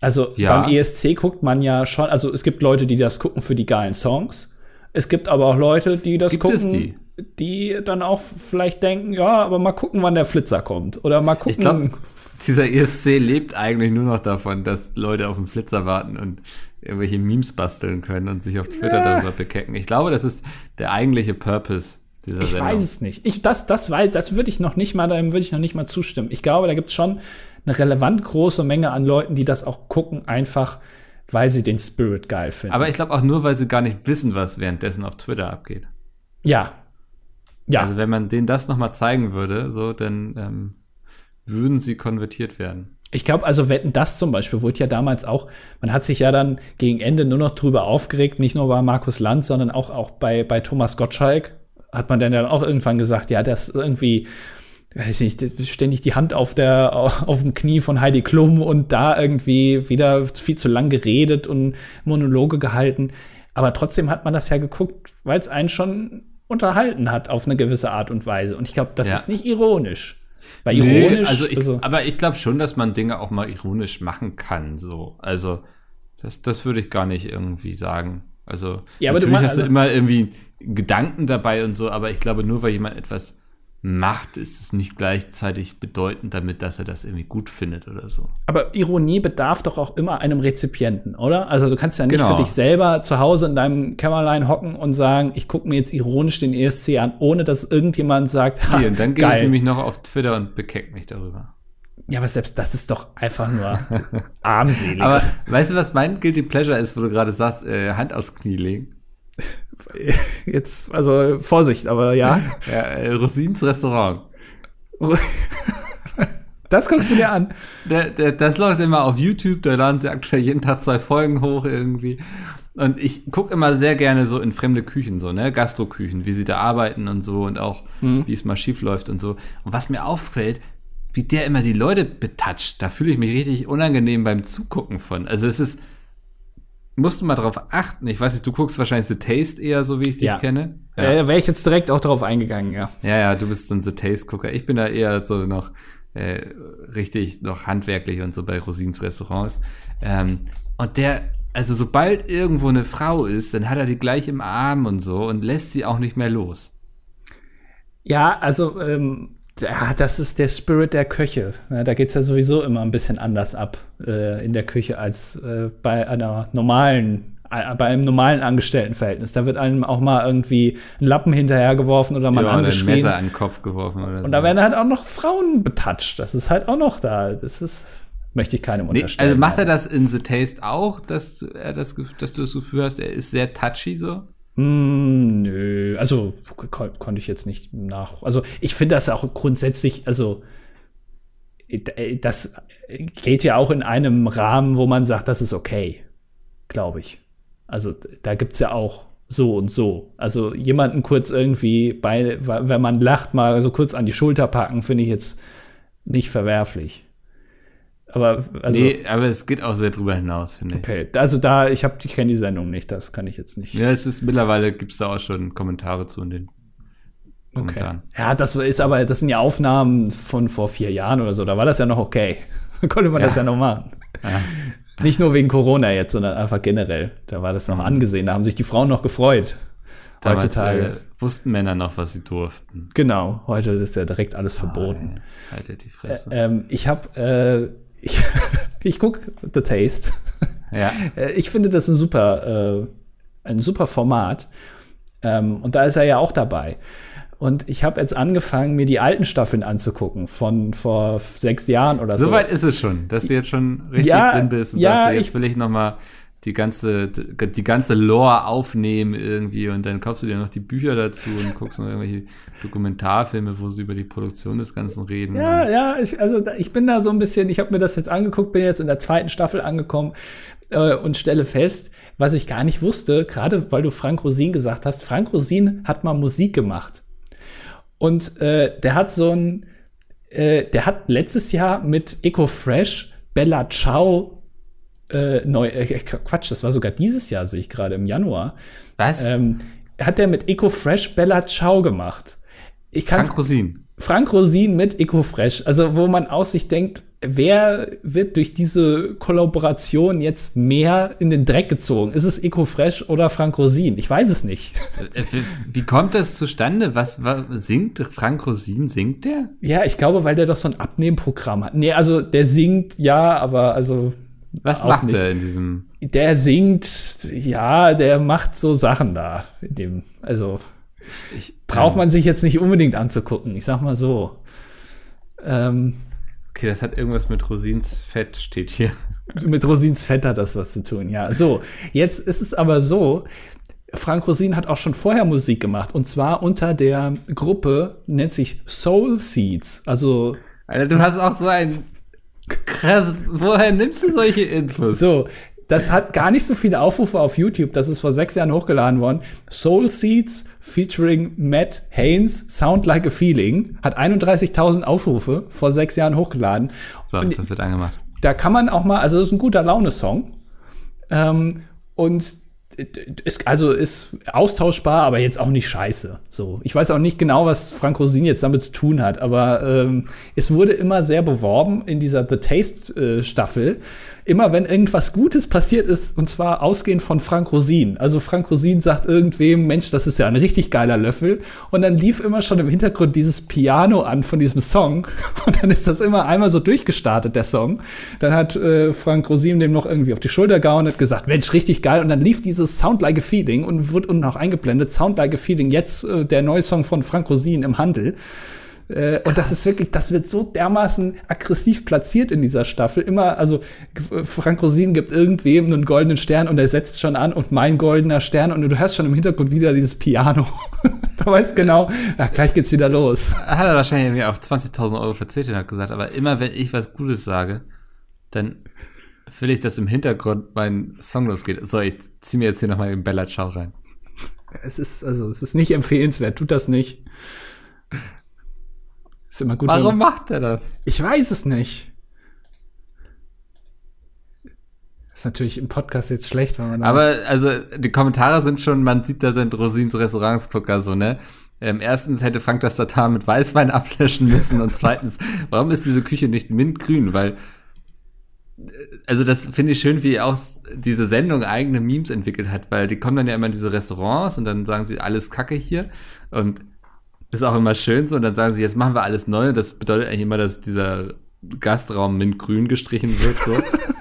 Also ja. beim ESC guckt man ja schon, also es gibt Leute, die das gucken für die geilen Songs. Es gibt aber auch Leute, die das gibt gucken, die? die? dann auch vielleicht denken, ja, aber mal gucken, wann der Flitzer kommt. Oder mal gucken. Ich glaub, dieser ESC lebt eigentlich nur noch davon, dass Leute auf den Flitzer warten und irgendwelche Memes basteln können und sich auf Twitter ja. darüber bekecken. Ich glaube, das ist der eigentliche Purpose dieser ich Sendung. weiß es nicht. Ich, das, das, das würde ich noch nicht mal, dem würde ich noch nicht mal zustimmen. Ich glaube, da gibt es schon eine relevant große Menge an Leuten, die das auch gucken, einfach weil sie den Spirit geil finden. Aber ich glaube auch nur, weil sie gar nicht wissen, was währenddessen auf Twitter abgeht. Ja. Ja. Also wenn man denen das nochmal zeigen würde, so, dann ähm, würden sie konvertiert werden. Ich glaube, also Wetten das zum Beispiel wurde ja damals auch, man hat sich ja dann gegen Ende nur noch drüber aufgeregt, nicht nur bei Markus Land, sondern auch, auch bei, bei Thomas Gottschalk hat man dann ja auch irgendwann gesagt, ja, das irgendwie, weiß nicht, ständig die Hand auf der, auf dem Knie von Heidi Klum und da irgendwie wieder viel zu lang geredet und Monologe gehalten. Aber trotzdem hat man das ja geguckt, weil es einen schon unterhalten hat auf eine gewisse Art und Weise. Und ich glaube, das ja. ist nicht ironisch. Weil ironisch. Nee, also ich, also aber ich glaube schon, dass man Dinge auch mal ironisch machen kann. So, also das, das würde ich gar nicht irgendwie sagen. Also ja, aber natürlich du hast du also immer irgendwie Gedanken dabei und so, aber ich glaube nur, weil jemand etwas macht, ist es nicht gleichzeitig bedeutend damit, dass er das irgendwie gut findet oder so. Aber Ironie bedarf doch auch immer einem Rezipienten, oder? Also du kannst ja nicht genau. für dich selber zu Hause in deinem Kämmerlein hocken und sagen, ich gucke mir jetzt ironisch den ESC an, ohne dass irgendjemand sagt, ha, Hier, und dann gehe ich nämlich noch auf Twitter und bekeck mich darüber. Ja, aber selbst das ist doch einfach nur armselig. Aber weißt du, was mein Guilty Pleasure ist, wo du gerade sagst, äh, Hand aufs Knie legen? Jetzt, also Vorsicht, aber ja. ja äh, Rosins Restaurant. Das guckst du dir an. Das läuft immer auf YouTube, da laden sie aktuell jeden Tag zwei Folgen hoch irgendwie. Und ich gucke immer sehr gerne so in fremde Küchen, so, ne, Gastroküchen, wie sie da arbeiten und so und auch, mhm. wie es mal schief läuft und so. Und was mir auffällt, wie der immer die Leute betatscht, da fühle ich mich richtig unangenehm beim Zugucken von. Also es ist, musst du mal drauf achten. Ich weiß nicht, du guckst wahrscheinlich The Taste eher, so wie ich dich ja. kenne. Ja, äh, wäre ich jetzt direkt auch drauf eingegangen, ja. Ja, ja, du bist so ein The Taste-Gucker. Ich bin da eher so noch äh, richtig noch handwerklich und so bei Rosins Restaurants. Ähm, und der, also sobald irgendwo eine Frau ist, dann hat er die gleich im Arm und so und lässt sie auch nicht mehr los. Ja, also ähm, ja, das ist der Spirit der Köche. Ja, da es ja sowieso immer ein bisschen anders ab äh, in der Küche als äh, bei einer normalen, äh, bei einem normalen Angestelltenverhältnis. Da wird einem auch mal irgendwie ein Lappen hinterhergeworfen oder mal ja, angeschrien. Oder ein Messer an den Kopf geworfen oder Und so. da werden halt auch noch Frauen betatscht. Das ist halt auch noch da. Das ist möchte ich keinem nee, unterstellen. Also macht er das in The Taste auch, dass er das, dass du das Gefühl hast, er ist sehr touchy so? Mm, nö, also kon konnte ich jetzt nicht nach. Also ich finde das auch grundsätzlich, also äh, das geht ja auch in einem Rahmen, wo man sagt, das ist okay, glaube ich. Also da gibt es ja auch so und so. Also jemanden kurz irgendwie bei, wenn man lacht, mal so kurz an die Schulter packen, finde ich jetzt nicht verwerflich. Aber also, nee, aber es geht auch sehr drüber hinaus, finde ich. Okay, also da, ich habe, ich kenne die Sendung nicht, das kann ich jetzt nicht. Ja, es ist mittlerweile gibt es da auch schon Kommentare zu in den Kommentaren. Okay. Ja, das ist aber, das sind ja Aufnahmen von vor vier Jahren oder so. Da war das ja noch okay. Da konnte man ja. das ja noch machen. Ja. Nicht nur wegen Corona jetzt, sondern einfach generell. Da war das noch mhm. angesehen. Da haben sich die Frauen noch gefreut. Damals, Heutzutage äh, wussten Männer noch, was sie durften. Genau, heute ist ja direkt alles verboten. Ah, haltet die Fresse. Äh, ähm, ich habe äh, ich, ich gucke The Taste. Ja. Äh, ich finde das ein super, äh, ein super Format. Ähm, und da ist er ja auch dabei. Und ich habe jetzt angefangen, mir die alten Staffeln anzugucken von vor sechs Jahren oder so. Soweit ist es schon, dass du jetzt schon richtig ja, drin bist und ja, sagst, jetzt will ich noch mal die ganze, die ganze Lore aufnehmen irgendwie und dann kaufst du dir noch die Bücher dazu und guckst noch irgendwelche Dokumentarfilme, wo sie über die Produktion des Ganzen reden. Ja, ja, ich, also ich bin da so ein bisschen, ich habe mir das jetzt angeguckt, bin jetzt in der zweiten Staffel angekommen äh, und stelle fest, was ich gar nicht wusste, gerade weil du Frank Rosin gesagt hast, Frank Rosin hat mal Musik gemacht. Und äh, der hat so ein, äh, der hat letztes Jahr mit Eco Fresh Bella Ciao äh, neu, äh, Quatsch, das war sogar dieses Jahr, sehe ich gerade im Januar. Was? Ähm, hat der mit EcoFresh Bella Ciao gemacht. Ich kann's, Frank Rosin. Frank Rosin mit EcoFresh. Also, wo man aus sich denkt, wer wird durch diese Kollaboration jetzt mehr in den Dreck gezogen? Ist es EcoFresh oder Frank Rosin? Ich weiß es nicht. Äh, wie kommt das zustande? Was, was singt Frank Rosin? Singt der? Ja, ich glaube, weil der doch so ein Abnehmprogramm hat. Nee, also der singt ja, aber also was macht nicht. er in diesem? Der singt, ja, der macht so Sachen da. In dem, also ich, ich, braucht man sich jetzt nicht unbedingt anzugucken. Ich sag mal so. Ähm, okay, das hat irgendwas mit Rosins Fett, steht hier. Mit Rosins Fett hat das was zu tun, ja. So, jetzt ist es aber so, Frank Rosin hat auch schon vorher Musik gemacht und zwar unter der Gruppe nennt sich Soul Seeds. Also Alter, du hast auch so ein krass. Woher nimmst du solche Infos? So, das hat gar nicht so viele Aufrufe auf YouTube. Das ist vor sechs Jahren hochgeladen worden. Soul Seeds featuring Matt Haynes, Sound Like a Feeling, hat 31.000 Aufrufe vor sechs Jahren hochgeladen. So, das wird angemacht. Da kann man auch mal, also das ist ein guter Laune-Song. Ähm, und ist, also ist austauschbar, aber jetzt auch nicht scheiße. So, ich weiß auch nicht genau, was Frank Rosin jetzt damit zu tun hat, aber ähm, es wurde immer sehr beworben in dieser The Taste äh, Staffel immer wenn irgendwas Gutes passiert ist, und zwar ausgehend von Frank Rosin. Also Frank Rosin sagt irgendwem, Mensch, das ist ja ein richtig geiler Löffel. Und dann lief immer schon im Hintergrund dieses Piano an von diesem Song. Und dann ist das immer einmal so durchgestartet, der Song. Dann hat äh, Frank Rosin dem noch irgendwie auf die Schulter gehauen und hat gesagt, Mensch, richtig geil. Und dann lief dieses Sound Like a Feeling und wird unten auch eingeblendet. Sound Like a Feeling, jetzt äh, der neue Song von Frank Rosin im Handel. Äh, und das ist wirklich, das wird so dermaßen aggressiv platziert in dieser Staffel. Immer, also Frank Rosin gibt irgendwem einen goldenen Stern und er setzt schon an und mein goldener Stern und du hörst schon im Hintergrund wieder dieses Piano. du weißt genau, ach, gleich geht's wieder los. Hat er wahrscheinlich mir auch 20.000 Euro verzählt und hat gesagt, aber immer wenn ich was Gutes sage, dann will ich, dass im Hintergrund mein Song losgeht. So, ich zieh mir jetzt hier nochmal den Bella Ciao rein. Es ist, also, es ist nicht empfehlenswert, tut das nicht. Ist immer gut. Warum macht er das? Ich weiß es nicht. Ist natürlich im Podcast jetzt schlecht, wenn man. Aber also die Kommentare sind schon, man sieht, da sind Rosins Restaurantsgucker so, ne? Ähm, erstens hätte Frank das Tatar mit Weißwein ablöschen müssen und zweitens, warum ist diese Küche nicht mintgrün? Weil äh, also das finde ich schön, wie auch diese Sendung eigene Memes entwickelt hat, weil die kommen dann ja immer in diese Restaurants und dann sagen sie alles Kacke hier und ist auch immer schön so. Und dann sagen sie, jetzt machen wir alles neu. Das bedeutet eigentlich immer, dass dieser Gastraum mintgrün gestrichen wird. So.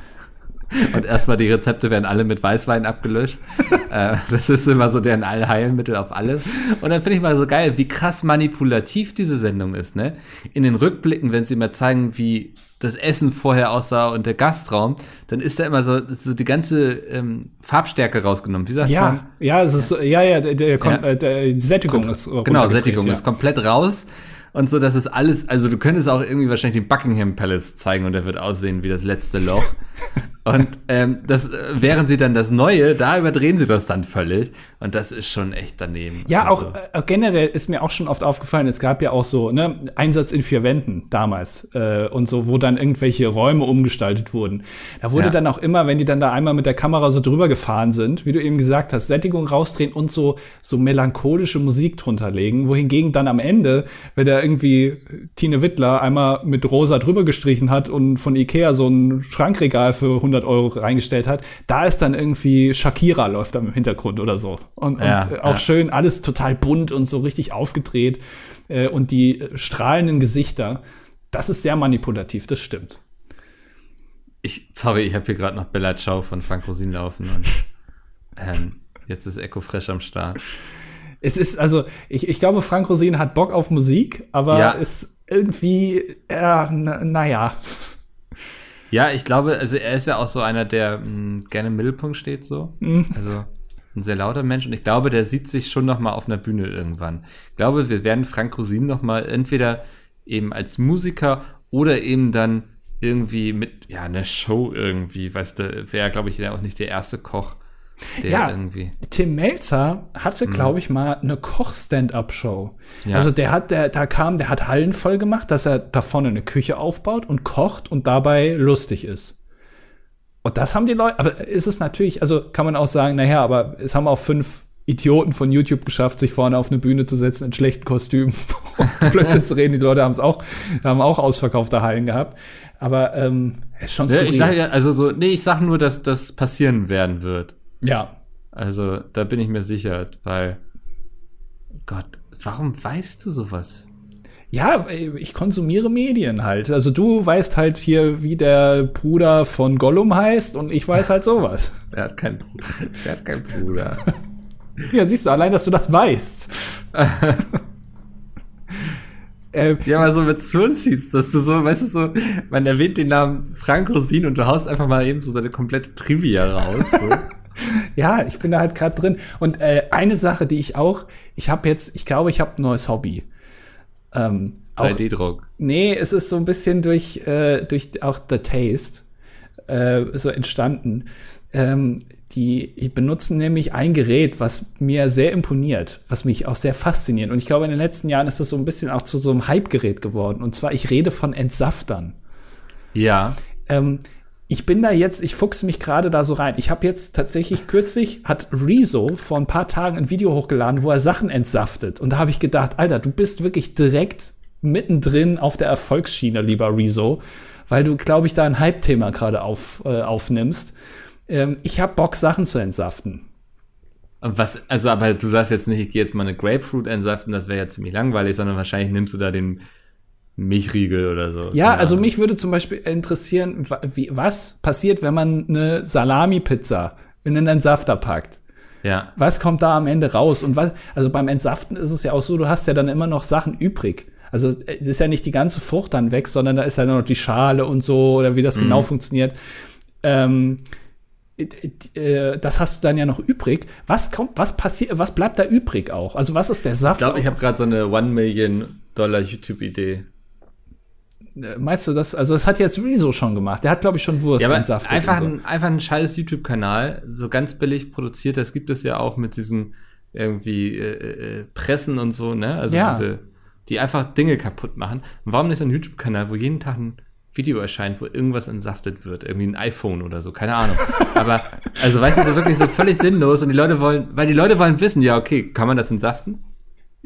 Und erstmal die Rezepte werden alle mit Weißwein abgelöscht. äh, das ist immer so deren Allheilmittel auf alles. Und dann finde ich mal so geil, wie krass manipulativ diese Sendung ist, ne? In den Rückblicken, wenn sie mal zeigen, wie das Essen vorher aussah und der Gastraum, dann ist da immer so, so die ganze ähm, Farbstärke rausgenommen. Wie sagt ja, man? Ja, es ist, ja, ja, der, der, ja. Äh, der Sättigung Kom ist Genau, Sättigung ja. ist komplett raus und so, dass es alles, also du könntest auch irgendwie wahrscheinlich den Buckingham Palace zeigen und der wird aussehen wie das letzte Loch. und ähm, das, äh, während sie dann das Neue, da überdrehen sie das dann völlig und das ist schon echt daneben. Ja, also. auch äh, generell ist mir auch schon oft aufgefallen, es gab ja auch so, ne, Einsatz in vier Wänden damals äh, und so, wo dann irgendwelche Räume umgestaltet wurden. Da wurde ja. dann auch immer, wenn die dann da einmal mit der Kamera so drüber gefahren sind, wie du eben gesagt hast, Sättigung rausdrehen und so, so melancholische Musik drunter legen, wohingegen dann am Ende, wenn der irgendwie Tine Wittler einmal mit rosa drüber gestrichen hat und von Ikea so ein Schrankregal für 100 Euro reingestellt hat, da ist dann irgendwie Shakira läuft da im Hintergrund oder so. Und, ja, und auch ja. schön, alles total bunt und so richtig aufgedreht. Äh, und die strahlenden Gesichter, das ist sehr manipulativ, das stimmt. Ich, sorry, ich habe hier gerade noch Bella Ciao von Frank Rosin laufen und ähm, jetzt ist Echo Fresh am Start. Es ist, also, ich, ich glaube, Frank Rosin hat Bock auf Musik, aber ja. ist irgendwie, äh, naja. Ja, ich glaube, also er ist ja auch so einer, der mh, hm, gerne im Mittelpunkt steht, so. Mhm. Also ein sehr lauter Mensch und ich glaube, der sieht sich schon noch mal auf einer Bühne irgendwann. Ich glaube, wir werden Frank Rosin noch mal entweder eben als Musiker oder eben dann irgendwie mit ja einer Show irgendwie, weißt du, wäre glaube ich auch nicht der erste Koch ja, irgendwie. Tim Melzer hatte, mhm. glaube ich, mal eine Koch-Stand-Up-Show. Ja. Also der hat, der, da kam, der hat Hallen voll gemacht, dass er da vorne eine Küche aufbaut und kocht und dabei lustig ist. Und das haben die Leute, aber ist es natürlich, also kann man auch sagen, naja, aber es haben auch fünf Idioten von YouTube geschafft, sich vorne auf eine Bühne zu setzen in schlechten Kostümen und plötzlich zu reden. Die Leute haben es auch, haben auch ausverkaufte Hallen gehabt. Aber ähm, ist schon so. Ja, ich sage ja, also so, nee, ich sag nur, dass das passieren werden wird. Ja. Also, da bin ich mir sicher, weil Gott, warum weißt du sowas? Ja, ich konsumiere Medien halt. Also du weißt halt hier, wie der Bruder von Gollum heißt und ich weiß halt sowas. er hat keinen Bruder. Er hat keinen Bruder. ja, siehst du, allein, dass du das weißt. ähm, ja, mal so mit Sourceseeds, dass du so, weißt du, so, man erwähnt den Namen Frank Rosin und du haust einfach mal eben so seine komplette Trivia raus. So. Ja, ich bin da halt gerade drin. Und äh, eine Sache, die ich auch, ich habe jetzt, ich glaube, ich habe ein neues Hobby. Ähm, 3D-Druck. Nee, es ist so ein bisschen durch, äh, durch auch The Taste äh, so entstanden. Ähm, die, die benutzen nämlich ein Gerät, was mir sehr imponiert, was mich auch sehr fasziniert. Und ich glaube, in den letzten Jahren ist das so ein bisschen auch zu so einem Hype-Gerät geworden. Und zwar, ich rede von Entsaftern. Ja. Ähm, ich bin da jetzt, ich fuchse mich gerade da so rein. Ich habe jetzt tatsächlich kürzlich, hat Rezo vor ein paar Tagen ein Video hochgeladen, wo er Sachen entsaftet. Und da habe ich gedacht, Alter, du bist wirklich direkt mittendrin auf der Erfolgsschiene, lieber Rezo, weil du, glaube ich, da ein Hype-Thema gerade auf, äh, aufnimmst. Ähm, ich habe Bock, Sachen zu entsaften. Was, also, aber du sagst jetzt nicht, ich gehe jetzt mal eine Grapefruit entsaften, das wäre ja ziemlich langweilig, sondern wahrscheinlich nimmst du da den Milchriegel oder so. Ja, also mich würde zum Beispiel interessieren, wie, was passiert, wenn man eine Salami-Pizza in einen Entsafter packt. Ja. Was kommt da am Ende raus? Und was, also beim Entsaften ist es ja auch so, du hast ja dann immer noch Sachen übrig. Also es ist ja nicht die ganze Frucht dann weg, sondern da ist ja noch die Schale und so oder wie das genau mhm. genau funktioniert. Ähm, äh, das hast du dann ja noch übrig. Was kommt, was passiert, was bleibt da übrig auch? Also was ist der Saft? Ich glaube, ich habe gerade so eine One Million Dollar YouTube-Idee. Äh, meinst du das? Also das hat jetzt Rezo schon gemacht. Der hat, glaube ich, schon Wurst ja, entsaftet. Einfach, so. ein, einfach ein scheiß YouTube-Kanal, so ganz billig produziert. Das gibt es ja auch mit diesen irgendwie äh, äh, Pressen und so, ne? Also ja. diese, die einfach Dinge kaputt machen. Und warum nicht so ein YouTube-Kanal, wo jeden Tag ein Video erscheint, wo irgendwas entsaftet wird, irgendwie ein iPhone oder so, keine Ahnung. Aber, also weißt du, so wirklich so völlig sinnlos und die Leute wollen, weil die Leute wollen wissen, ja, okay, kann man das entsaften?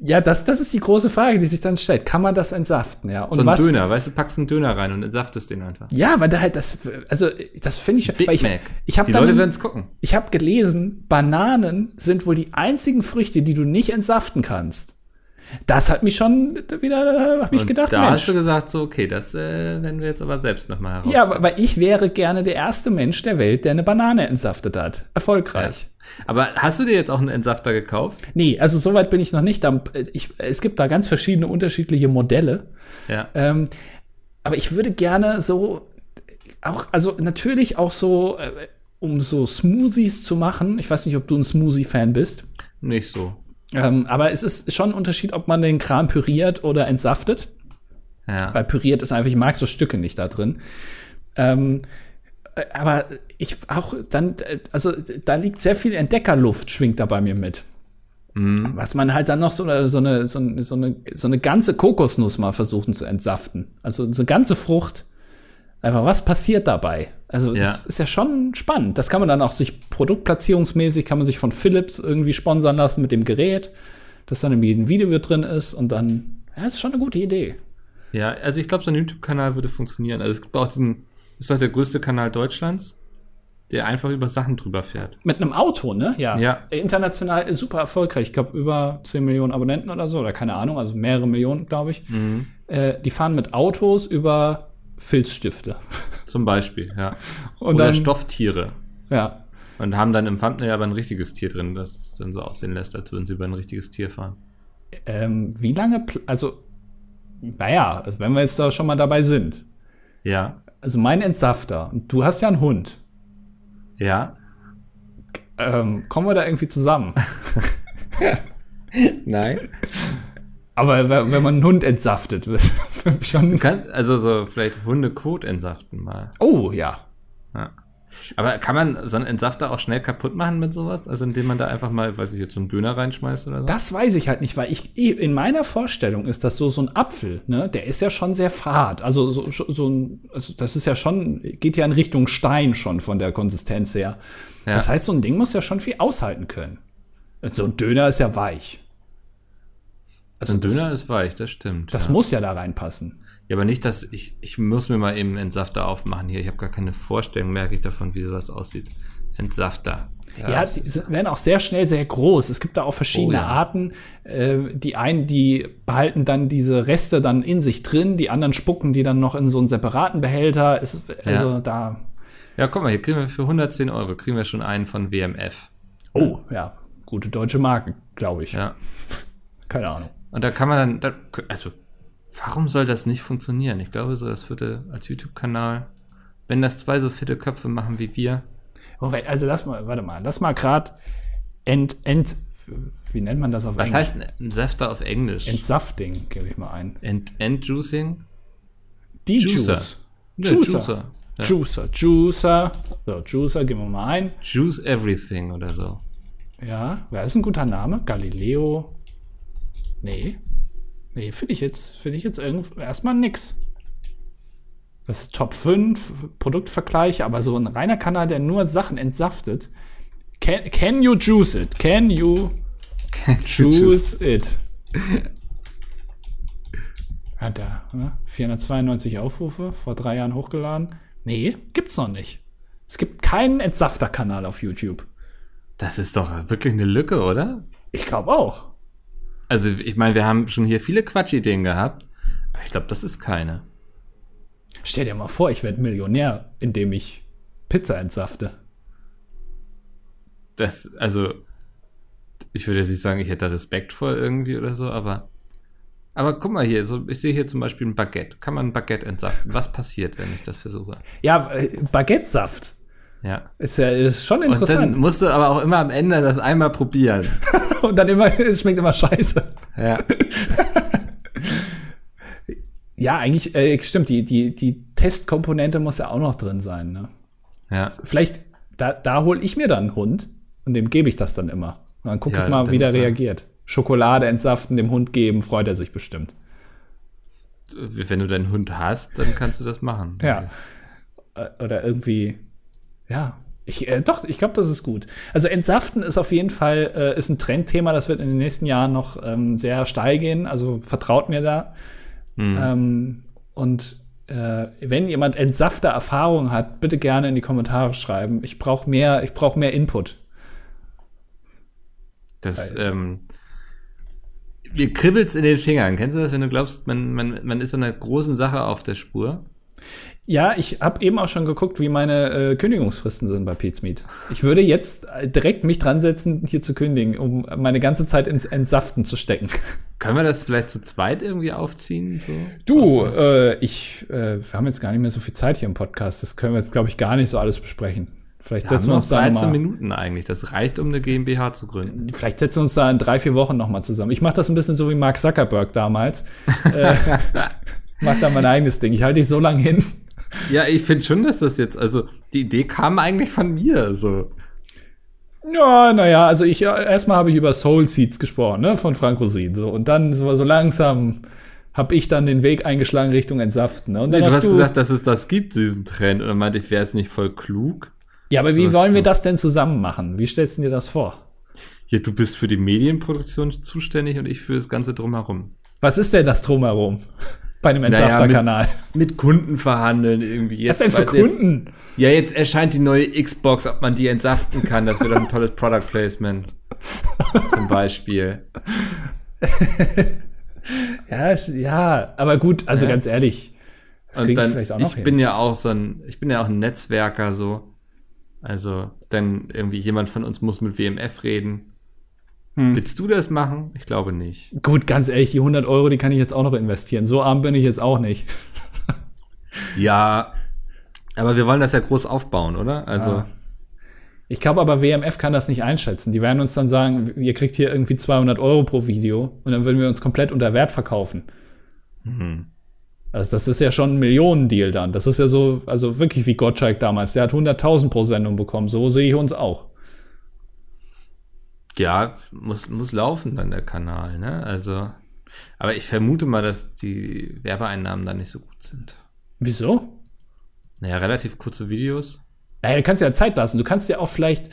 Ja, das, das ist die große Frage, die sich dann stellt. Kann man das entsaften, ja? Und so ein was, Döner, weißt du, packst einen Döner rein und entsaftest den einfach. Ja, weil da halt das, also das finde ich, Big ich, Mac. ich habe Die Leute werden es gucken. Ich habe gelesen, Bananen sind wohl die einzigen Früchte, die du nicht entsaften kannst. Das hat mich schon wieder, habe ich gedacht, da Mensch. hast du gesagt, so, okay, das äh, werden wir jetzt aber selbst nochmal heraus. Ja, weil ich wäre gerne der erste Mensch der Welt, der eine Banane entsaftet hat. Erfolgreich. Ja. Aber hast du dir jetzt auch einen Entsafter gekauft? Nee, also soweit bin ich noch nicht. Ich, es gibt da ganz verschiedene unterschiedliche Modelle. Ja. Ähm, aber ich würde gerne so, auch, also natürlich auch so, äh, um so Smoothies zu machen. Ich weiß nicht, ob du ein Smoothie-Fan bist. Nicht so. Ähm, aber es ist schon ein Unterschied, ob man den Kram püriert oder entsaftet. Ja. Weil püriert ist einfach, ich mag so Stücke nicht da drin. Ähm, äh, aber ich auch dann, also da liegt sehr viel Entdeckerluft, schwingt da bei mir mit. Mhm. Was man halt dann noch so eine, so, eine, so, eine, so, eine, so eine ganze Kokosnuss mal versuchen zu entsaften. Also so eine ganze Frucht. Einfach, was passiert dabei? Also, das ja. ist ja schon spannend. Das kann man dann auch sich produktplatzierungsmäßig, kann man sich von Philips irgendwie sponsern lassen mit dem Gerät, das dann irgendwie ein Video drin ist und dann, ja, ist schon eine gute Idee. Ja, also ich glaube, so ein YouTube-Kanal würde funktionieren. Also es gibt auch diesen, ist doch der größte Kanal Deutschlands, der einfach über Sachen drüber fährt. Mit einem Auto, ne? Ja. ja. International super erfolgreich. Ich glaube, über 10 Millionen Abonnenten oder so, oder keine Ahnung, also mehrere Millionen, glaube ich. Mhm. Äh, die fahren mit Autos über Filzstifte. Zum Beispiel, ja. Und Oder dann, Stofftiere. Ja. Und haben dann im Thumbnail aber ein richtiges Tier drin, das dann so aussehen lässt, als würden sie über ein richtiges Tier fahren. Ähm, wie lange, also, naja, also wenn wir jetzt da schon mal dabei sind. Ja. Also mein Entsafter, und du hast ja einen Hund. Ja. Ähm, kommen wir da irgendwie zusammen? Nein. Aber wenn man einen Hund entsaftet, schon. Du kannst also so vielleicht Hundekot entsaften mal. Oh, ja. ja. Aber kann man so einen Entsafter auch schnell kaputt machen mit sowas? Also indem man da einfach mal, weiß ich jetzt, so einen Döner reinschmeißt oder so? Das weiß ich halt nicht, weil ich, in meiner Vorstellung ist das so, so ein Apfel, ne? Der ist ja schon sehr fad. Also so, so ein, also das ist ja schon, geht ja in Richtung Stein schon von der Konsistenz her. Ja. Das heißt, so ein Ding muss ja schon viel aushalten können. So ein Döner ist ja weich. Also ein Döner ist weich, das stimmt. Das ja. muss ja da reinpassen. Ja, aber nicht, dass ich, ich muss mir mal eben Entsafter aufmachen hier. Ich habe gar keine Vorstellung, merke ich davon, wie sowas aussieht. Entsafter. Ja, ja die werden auch sehr schnell sehr groß. Es gibt da auch verschiedene oh, ja. Arten. Äh, die einen, die behalten dann diese Reste dann in sich drin, die anderen spucken die dann noch in so einen separaten Behälter. Ist, also ja. da. Ja, guck mal, hier kriegen wir für 110 Euro kriegen wir schon einen von WMF. Oh, ja. Gute deutsche Marke, glaube ich. Ja. Keine Ahnung. Und da kann man dann, also, warum soll das nicht funktionieren? Ich glaube, so das würde als YouTube-Kanal, wenn das zwei so fitte Köpfe machen wie wir. Oh, also lass mal, warte mal, lass mal grad ent, ent, wie nennt man das auf Was Englisch? heißt ein Safter auf Englisch? Entsafting, gebe ich mal ein. Ent, Entjuicing? Die Juicer. Juice. Ja, Juicer. Juicer. Ja. Juicer, Juicer. So, Juicer, geben wir mal ein. Juice Everything oder so. Ja, wer ist ein guter Name? Galileo. Nee. Nee, finde ich jetzt, finde ich jetzt irgend, erstmal nix. Das ist Top 5 Produktvergleich, aber so ein reiner Kanal, der nur Sachen entsaftet. Can, can you juice it? Can you juice it? Ja, da, ne? 492 Aufrufe, vor drei Jahren hochgeladen. Nee, gibt's noch nicht. Es gibt keinen Entsafter-Kanal auf YouTube. Das ist doch wirklich eine Lücke, oder? Ich glaube auch. Also, ich meine, wir haben schon hier viele Quatschideen gehabt. Aber ich glaube, das ist keine. Stell dir mal vor, ich werde Millionär, indem ich Pizza entsafte. Das, also, ich würde jetzt nicht sagen, ich hätte Respekt vor irgendwie oder so, aber. Aber guck mal hier, so, ich sehe hier zum Beispiel ein Baguette. Kann man ein Baguette entsaften? Was passiert, wenn ich das versuche? Ja, äh, Baguette-Saft. Ja. Ist ja ist schon Und interessant. dann musst du aber auch immer am Ende das einmal probieren. Und dann, immer, es schmeckt immer scheiße. Ja. Ja, eigentlich, äh, stimmt, die, die, die Testkomponente muss ja auch noch drin sein. Ne? Ja. Vielleicht, da, da hole ich mir dann einen Hund und dem gebe ich das dann immer. Und dann gucke Ja, ich mal, wie der er- reagiert. Schokolade entsaften, dem Hund geben, freut er sich bestimmt. Wenn du deinen Hund hast, dann kannst du das machen. Ja. Äh, Oder irgendwie, ja. Ich, äh, doch, ich glaube, das ist gut. Also Entsaften ist auf jeden Fall äh, ist ein Trendthema, das wird in den nächsten Jahren noch ähm, sehr steil gehen. Also vertraut mir da. Ähm, und äh, wenn jemand entsafter Erfahrung hat, bitte gerne in die Kommentare schreiben. Ich brauche mehr, ich brauche mehr Input. Das, ähm, mir kribbelt's in den Fingern. Kennst du das, wenn du glaubst, man, man, man ist einer großen Sache auf der Spur? Ja, ich habe eben auch schon geguckt, wie meine äh, Kündigungsfristen sind bei Meat. Ich würde jetzt äh, direkt mich dran setzen, hier zu kündigen, um meine ganze Zeit ins Entsaften zu stecken. Können wir das vielleicht zu zweit irgendwie aufziehen? So? Du, äh, ich, äh, wir haben jetzt gar nicht mehr so viel Zeit hier im Podcast. Das können wir jetzt, glaube ich, gar nicht so alles besprechen. Vielleicht Wir setzen wir noch uns da 13 noch mal, Minuten eigentlich. Das reicht, um eine GmbH zu gründen. Vielleicht setzen wir uns da in drei, vier Wochen noch mal zusammen. Ich mache das ein bisschen so wie Mark Zuckerberg damals. äh, mach da mein eigenes Ding. Ich halte dich so lange hin. Ja, ich finde schon, dass das jetzt, also die Idee kam eigentlich von mir. So. Ja, naja, also ich ja, erstmal habe ich über Soul Seeds gesprochen, ne, von Frank Rosin. So, und dann so, so langsam habe ich dann den Weg eingeschlagen Richtung Entsaften. Ne? Und dann Nee, du hast gesagt, dass es das gibt, diesen Trend. Und dann meinte ich, wäre es nicht voll klug? ja, aber wie wollen wir das denn zusammen machen? Wie stellst du dir das vor? Ja, du bist für die Medienproduktion zuständig und ich für das Ganze drumherum. Was ist denn das drumherum bei einem Naja, Entsafterkanal? Mit Kunden verhandeln irgendwie. Was Jetzt, denn für weiß jetzt- Kunden? Ja, jetzt erscheint die neue Xbox, ob man die entsaften kann. Das wäre doch ein tolles Product Placement. Zum Beispiel. Ja, ja, aber gut, also Ja. ganz ehrlich, das Und ich dann, vielleicht auch noch ich hin. bin ja auch so ein, ich bin ja auch ein Netzwerker so. Also, dann irgendwie jemand von uns muss mit WMF reden. Hm. Willst du das machen? Ich glaube nicht. Gut, ganz ehrlich, die 100 Euro, die kann ich jetzt auch noch investieren. So arm bin ich jetzt auch nicht. Ja, aber wir wollen das ja groß aufbauen, oder? Also, Ja. Ich glaube aber, WMF kann das nicht einschätzen. Die werden uns dann sagen, ihr kriegt hier irgendwie 200 Euro pro Video und dann würden wir uns komplett unter Wert verkaufen. Mhm. Also das ist ja schon ein Millionendeal dann. Das ist ja so, also wirklich wie Gottschalk damals. Der hat 100.000 pro Sendung bekommen. So sehe ich uns auch. Ja, muss, muss laufen dann der Kanal, ne? Also, aber ich vermute mal, dass die Werbeeinnahmen da nicht so gut sind. Wieso? Naja, relativ kurze Videos. Naja, du kannst ja Zeit lassen. Du kannst ja auch vielleicht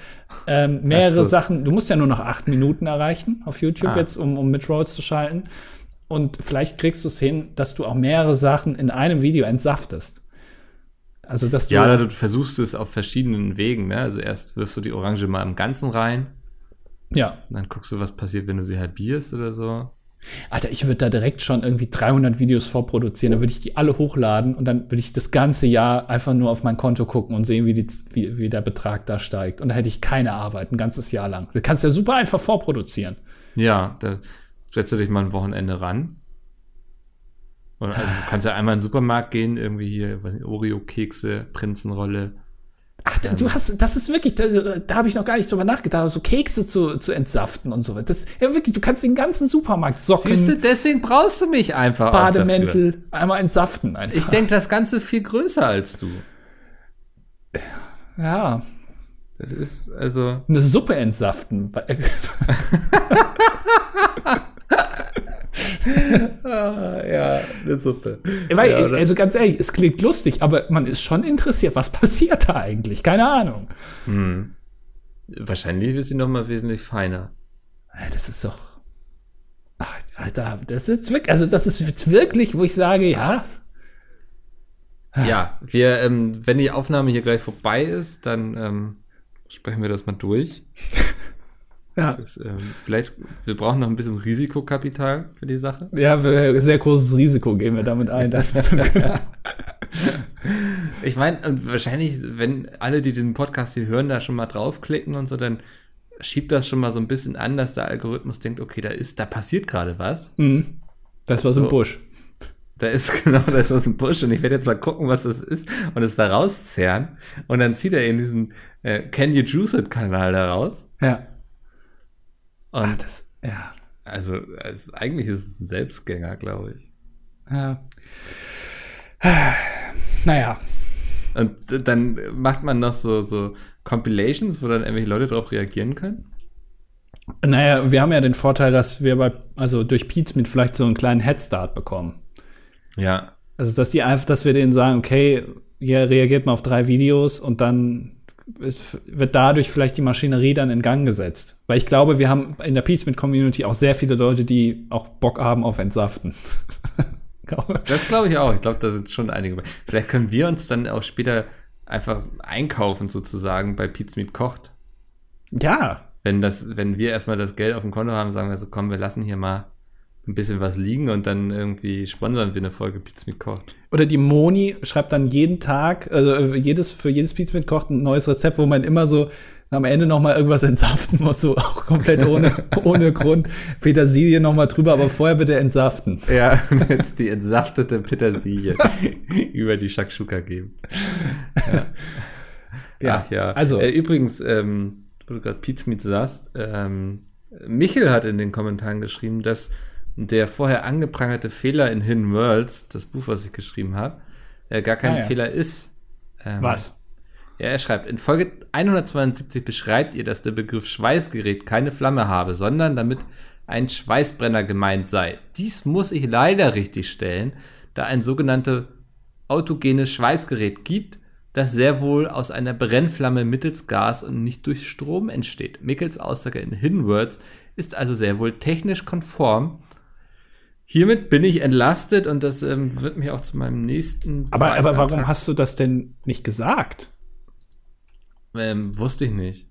ähm, mehrere so. Sachen, du musst ja nur noch acht Minuten erreichen auf YouTube Ah. jetzt, um, um mit Rolls zu schalten. Und vielleicht kriegst du es hin, dass du auch mehrere Sachen in einem Video entsaftest. Also, dass du. Ja, du versuchst es auf verschiedenen Wegen, ne? Also erst wirfst du die Orange mal im Ganzen rein, ja. dann guckst du, was passiert, wenn du sie halbierst oder so. Alter, ich würde da direkt schon irgendwie 300 Videos vorproduzieren. Dann würde ich die alle hochladen und dann würde ich das ganze Jahr einfach nur auf mein Konto gucken und sehen, wie, die, wie, wie der Betrag da steigt. Und da hätte ich keine Arbeit, ein ganzes Jahr lang. Du kannst ja super einfach vorproduzieren. Ja, da setzt du dich mal ein Wochenende ran. Oder, also du kannst ja einmal in den Supermarkt gehen, irgendwie hier, Oreo-Kekse, Prinzenrolle. Ach, ähm, du hast, das ist wirklich, da, da habe ich noch gar nicht drüber nachgedacht, so Kekse zu, zu entsaften und so. Das, ja, wirklich, du kannst den ganzen Supermarkt Socken. Siehst du, deswegen brauchst du mich einfach. Bademäntel, einmal entsaften einfach. Ich denke, das Ganze viel größer als du. Ja. Das ist also. Eine Suppe entsaften. ah, ja, eine Suppe. Weil, ja, also ganz ehrlich, es klingt lustig, aber man ist schon interessiert, was passiert da eigentlich? Keine Ahnung. Hm. Wahrscheinlich ist sie noch mal wesentlich feiner. Das ist doch. Ach, Alter, das ist wirklich, also das ist wirklich, wo ich sage, ja. Ja, wir, ähm, wenn die Aufnahme hier gleich vorbei ist, dann ähm, sprechen wir das mal durch. Ja. Das, ähm, vielleicht, wir brauchen noch ein bisschen Risikokapital für die Sache. Ja, sehr großes Risiko gehen wir damit ein. ich meine, wahrscheinlich, wenn alle, die den Podcast hier hören, da schon mal draufklicken und so, dann schiebt das schon mal so ein bisschen an, dass der Algorithmus denkt, okay, da ist, da passiert gerade was. Mhm. Das war so ein Busch. Da ist genau, da ist was im Busch und ich werde jetzt mal gucken, was das ist und es da rauszerren. Und dann zieht er eben diesen äh, Can You Juice It Kanal da raus. Ja. Ach, das, ja. Also, es, eigentlich ist es ein Selbstgänger, glaube ich. Ja. Naja. Und dann macht man noch so, so Compilations, wo dann irgendwelche Leute darauf reagieren können? Naja, wir haben ja den Vorteil, dass wir bei, also durch Pete mit vielleicht so einen kleinen Headstart bekommen. Ja. Also, dass die einfach, dass wir denen sagen, okay, ihr reagiert mal auf drei Videos und dann wird dadurch vielleicht die Maschinerie dann in Gang gesetzt. Weil ich glaube, wir haben in der Peaceman Community auch sehr viele Leute, die auch Bock haben auf Entsaften. das glaube ich auch. Ich glaube, da sind schon einige. Vielleicht können wir uns dann auch später einfach einkaufen sozusagen bei Pizmeet kocht. Ja. Wenn das, wenn wir erstmal das Geld auf dem Konto haben, sagen wir so, komm, wir lassen hier mal ein bisschen was liegen und dann irgendwie sponsern wir eine Folge Pizza mit Koch. Oder die Moni schreibt dann jeden Tag, also äh, jedes, für jedes Pizza mit Koch ein neues Rezept, wo man immer so am Ende noch mal irgendwas entsaften muss, so auch komplett ohne, ohne Grund. Petersilie noch mal drüber, aber vorher bitte entsaften. Ja, jetzt die entsaftete Petersilie über die Shakshuka geben. Ja, ja, Ach, ja. also. Äh, übrigens, ähm, wo du gerade Pizza mit sagst, ähm, Michel hat in den Kommentaren geschrieben, dass der vorher angeprangerte Fehler in Hidden Worlds, das Buch, was ich geschrieben habe, äh, gar kein ah, ja. Fehler ist. Ähm, was? Ja, er schreibt, in Folge 172 beschreibt ihr, dass der Begriff Schweißgerät keine Flamme habe, sondern damit ein Schweißbrenner gemeint sei. Dies muss ich leider richtig stellen, da ein sogenanntes autogenes Schweißgerät gibt, das sehr wohl aus einer Brennflamme mittels Gas und nicht durch Strom entsteht. Mickels Aussage in Hidden Words ist also sehr wohl technisch konform Hiermit bin ich entlastet und das ähm, wird mich auch zu meinem nächsten. Aber, aber warum hast du das denn nicht gesagt? Ähm, wusste ich nicht.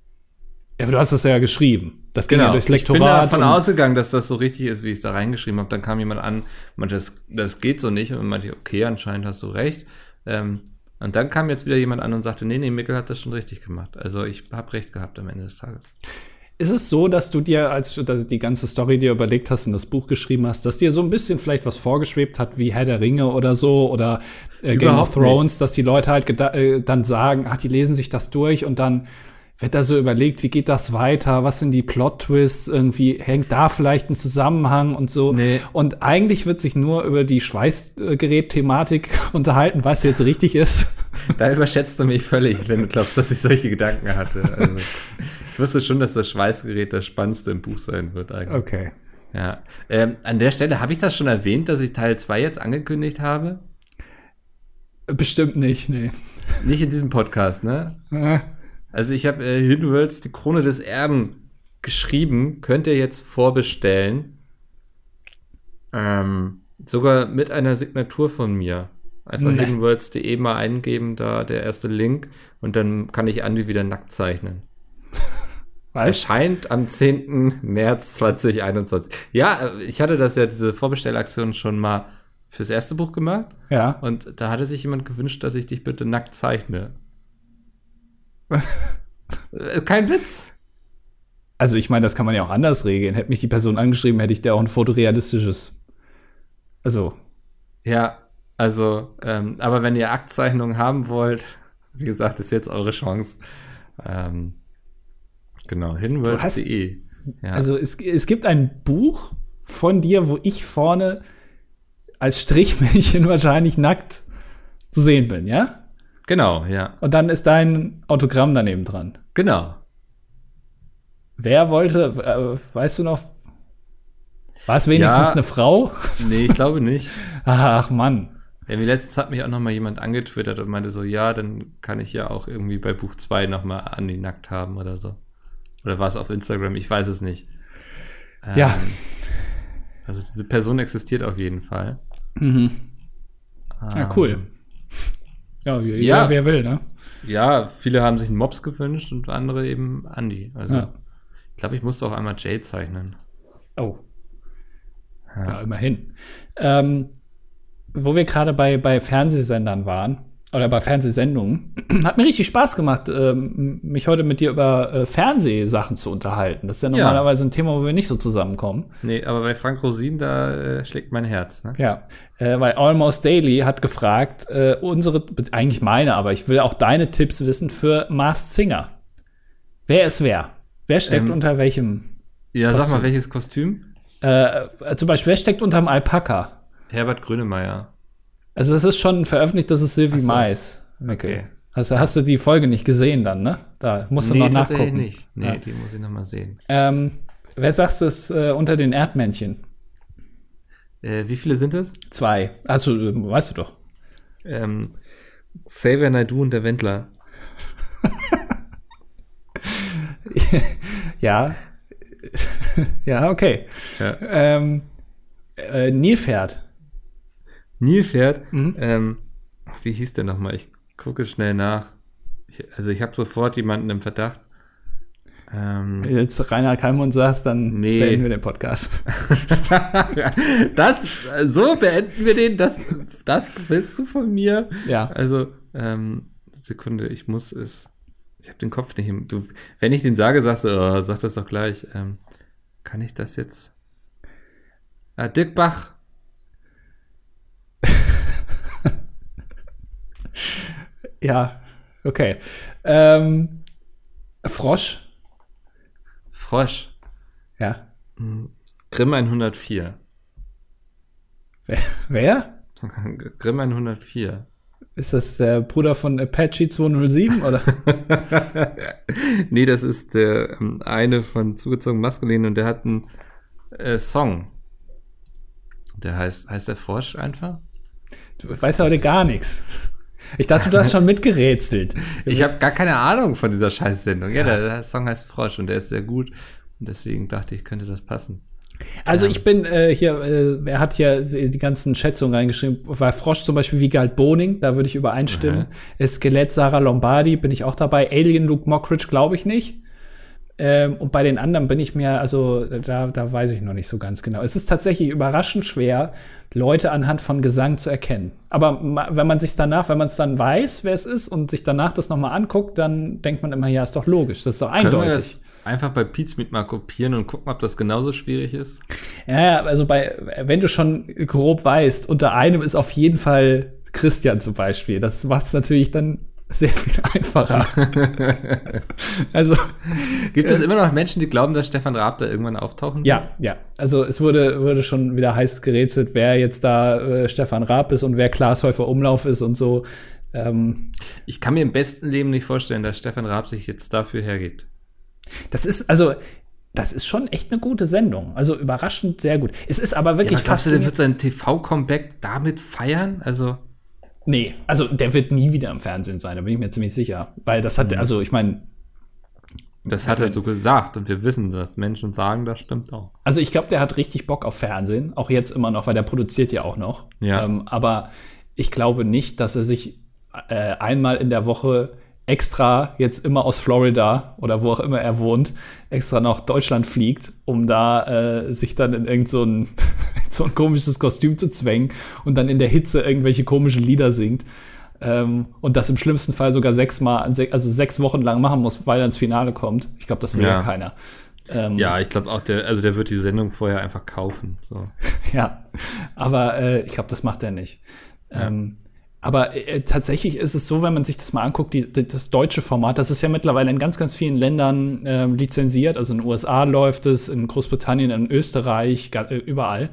Ja, aber du hast es ja geschrieben. Das ging genau. ja durchs Lektorat. Ich bin davon ausgegangen, dass das so richtig ist, wie ich es da reingeschrieben habe. Dann kam jemand an, meinte, das, das geht so nicht. Und meinte, okay, anscheinend hast du recht. Ähm, und dann kam jetzt wieder jemand an und sagte, nee, nee, Mikkel hat das schon richtig gemacht. Also ich habe recht gehabt am Ende des Tages. Ist es so, dass du dir, als du die ganze Story dir überlegt hast und das Buch geschrieben hast, dass dir so ein bisschen vielleicht was vorgeschwebt hat, wie Herr der Ringe oder so oder äh, Game of Thrones, nicht. dass die Leute halt äh, dann sagen, ach, die lesen sich das durch und dann wird da so überlegt, wie geht das weiter, was sind die Plot-Twists, irgendwie hängt da vielleicht ein Zusammenhang und so. Nee. Und eigentlich wird sich nur über die Schweißgerät-Thematik unterhalten, was jetzt richtig ist. Da überschätzt du mich völlig, wenn du glaubst, dass ich solche Gedanken hatte. Also, ich wusste schon, dass das Schweißgerät das Spannendste im Buch sein wird eigentlich. Okay. Ja. Ähm, an der Stelle habe ich das schon erwähnt, dass ich Teil 2 jetzt angekündigt habe? Bestimmt nicht, nee. Nicht in diesem Podcast, ne? Also ich habe äh, Hidden Worlds, die Krone des Erben, geschrieben. Könnt ihr jetzt vorbestellen. Ähm, sogar mit einer Signatur von mir. Einfach nee. hiddenworlds.de mal eingeben, da der erste Link. Und dann kann ich Andi wieder nackt zeichnen. Was? Erscheint am 10. März 2021. Ja, äh, ich hatte das ja, diese Vorbestellaktion schon mal fürs erste Buch gemacht. Ja. Und da hatte sich jemand gewünscht, dass ich dich bitte nackt zeichne. Äh, kein Witz. Also ich meine, das kann man ja auch anders regeln. Hätte mich die Person angeschrieben, hätte ich dir auch ein fotorealistisches. Also. Ja, also, ähm, aber wenn ihr Aktzeichnungen haben wollt, wie gesagt, ist jetzt eure Chance. Ähm, genau, hinwords.de. Ja. Also es, es gibt ein Buch von dir, wo ich vorne als Strichmännchen wahrscheinlich nackt zu sehen bin, ja? Genau, ja. Und dann ist dein Autogramm daneben dran. Genau. Wer wollte, äh, weißt du noch, war es wenigstens ja, eine Frau? Nee, ich glaube nicht. Ach Mann. Ja, wie letztens hat mich auch noch mal jemand angetwittert und meinte so, ja, dann kann ich ja auch irgendwie bei Buch 2 noch mal Andi nackt haben oder so. Oder war es auf Instagram? Ich weiß es nicht. Ähm, ja. Also diese Person existiert auf jeden Fall. Mhm. Ähm, ja, cool. Ja, jeder, ja, wer will, ne? Ja, viele haben sich einen Mops gewünscht und andere eben Andi. Also ja. ich glaube, ich musste auch einmal Jay zeichnen. Oh. Ja, ja immerhin. Ähm, wo wir gerade bei, bei Fernsehsendern waren, oder bei Fernsehsendungen, hat mir richtig Spaß gemacht, ähm, mich heute mit dir über äh, Fernsehsachen zu unterhalten. Das ist ja normalerweise ja. ein Thema, wo wir nicht so zusammenkommen. Nee, aber bei Frank Rosin, da äh, schlägt mein Herz. Ne? Ja, äh, weil Almost Daily hat gefragt, äh, unsere, eigentlich meine, aber ich will auch deine Tipps wissen für Masked Singer. Wer ist wer? Wer steckt ähm, unter welchem? Ja, Kostüm? sag mal, welches Kostüm? Äh, zum Beispiel, wer steckt unterm Alpaka? Herbert Grönemeyer. Also das ist schon veröffentlicht, das ist Sylvie so. Mais. Okay. Also hast du die Folge nicht gesehen dann, ne? Da musst du nee, noch nachgucken. nicht. Nee, ja. die muss ich noch mal sehen. Ähm, wer sagst du es äh, unter den Erdmännchen? Äh, wie viele sind es? Zwei. Also, weißt du doch. Ähm, Xavier Naidu und der Wendler. ja. ja, okay. Ja. Ähm, äh, Nilpferd. Nilpferd? Mhm. Ähm, wie hieß der nochmal? Ich gucke schnell nach. Ich, also ich habe sofort jemanden im Verdacht. Ähm, Wenn du jetzt Rainer Kalmund sagst, dann nee. beenden wir den Podcast. das, so beenden wir den. Das, das willst du von mir? Ja. Also, ähm, Sekunde, ich muss es. Ich habe den Kopf nicht im. Du, wenn ich den sage, sagst du, oh, sag das doch gleich. Ähm, kann ich das jetzt? Ah, Dirk Bach. Ja, okay. Ähm, Frosch. Frosch. Ja. Hm, Grimm 104. Wer? Wer? Grimm 104. Ist das der Bruder von Apache 207 oder? nee, das ist der ähm, eine von zugezogen maskulin und der hat einen äh, Song. Der heißt, heißt der Frosch einfach? Du weißt heute gar nichts. Ich dachte, du hast schon mitgerätselt. ich habe gar keine Ahnung von dieser Scheißsendung. Ja, der, der, Song heißt Frosch und der ist sehr gut. Und deswegen dachte ich, könnte das passen. Also ich bin äh, hier, äh, er hat hier die ganzen Schätzungen reingeschrieben, weil Frosch zum Beispiel wie Galt Boning, da würde ich übereinstimmen. Mhm. Skelett Sarah Lombardi, bin ich auch dabei. Alien Luke Mockridge glaube ich nicht. Ähm, und bei den anderen bin ich mir, also da, da weiß ich noch nicht so ganz genau. Es ist tatsächlich überraschend schwer, Leute anhand von Gesang zu erkennen. Aber wenn man sich danach, wenn man es dann weiß, wer es ist und sich danach das nochmal anguckt, dann denkt man immer, ja, ist doch logisch, das ist doch eindeutig. Können wir das einfach bei Pizmeet mal kopieren und gucken, ob das genauso schwierig ist? Ja, also bei, wenn du schon grob weißt, unter einem ist auf jeden Fall Christian zum Beispiel. Das macht es natürlich dann sehr viel einfacher. also gibt es äh, immer noch Menschen, die glauben, dass Stefan Raab da irgendwann auftauchen wird? Ja, ja. Also es wurde wurde schon wieder heiß gerätselt, wer jetzt da äh, Stefan Raab ist und wer Glashäufer Umlauf ist und so. Ähm, ich kann mir im besten Leben nicht vorstellen, dass Stefan Raab sich jetzt dafür hergibt. Das ist also das ist schon echt eine gute Sendung. Also überraschend sehr gut. Es ist aber wirklich ja, fast. Wird sein TV-Comeback damit feiern? Also Nee, also der wird nie wieder im Fernsehen sein, da bin ich mir ziemlich sicher. Weil das hat, mhm. also ich meine. Das hat er so gesagt und wir wissen, dass Menschen sagen, das stimmt auch. Also ich glaube, der hat richtig Bock auf Fernsehen, auch jetzt immer noch, weil der produziert ja auch noch. Ja. Ähm, aber ich glaube nicht, dass er sich äh, einmal in der Woche extra jetzt immer aus Florida oder wo auch immer er wohnt, extra nach Deutschland fliegt, um da äh, sich dann in irgend so ein, so ein komisches Kostüm zu zwängen und dann in der Hitze irgendwelche komischen Lieder singt. Ähm, und das im schlimmsten Fall sogar sechsmal, also sechs Wochen lang machen muss, weil er ins Finale kommt. Ich glaube, das will ja, ja keiner. Ähm, ja, ich glaube auch, der, also der wird die Sendung vorher einfach kaufen. So. ja, aber äh, ich glaube, das macht er nicht. Ja. Ähm, Aber äh, tatsächlich ist es so, wenn man sich das mal anguckt, die, das deutsche Format, das ist ja mittlerweile in ganz, ganz vielen Ländern äh, lizenziert. Also in den USA läuft es, in Großbritannien, in Österreich, äh, überall.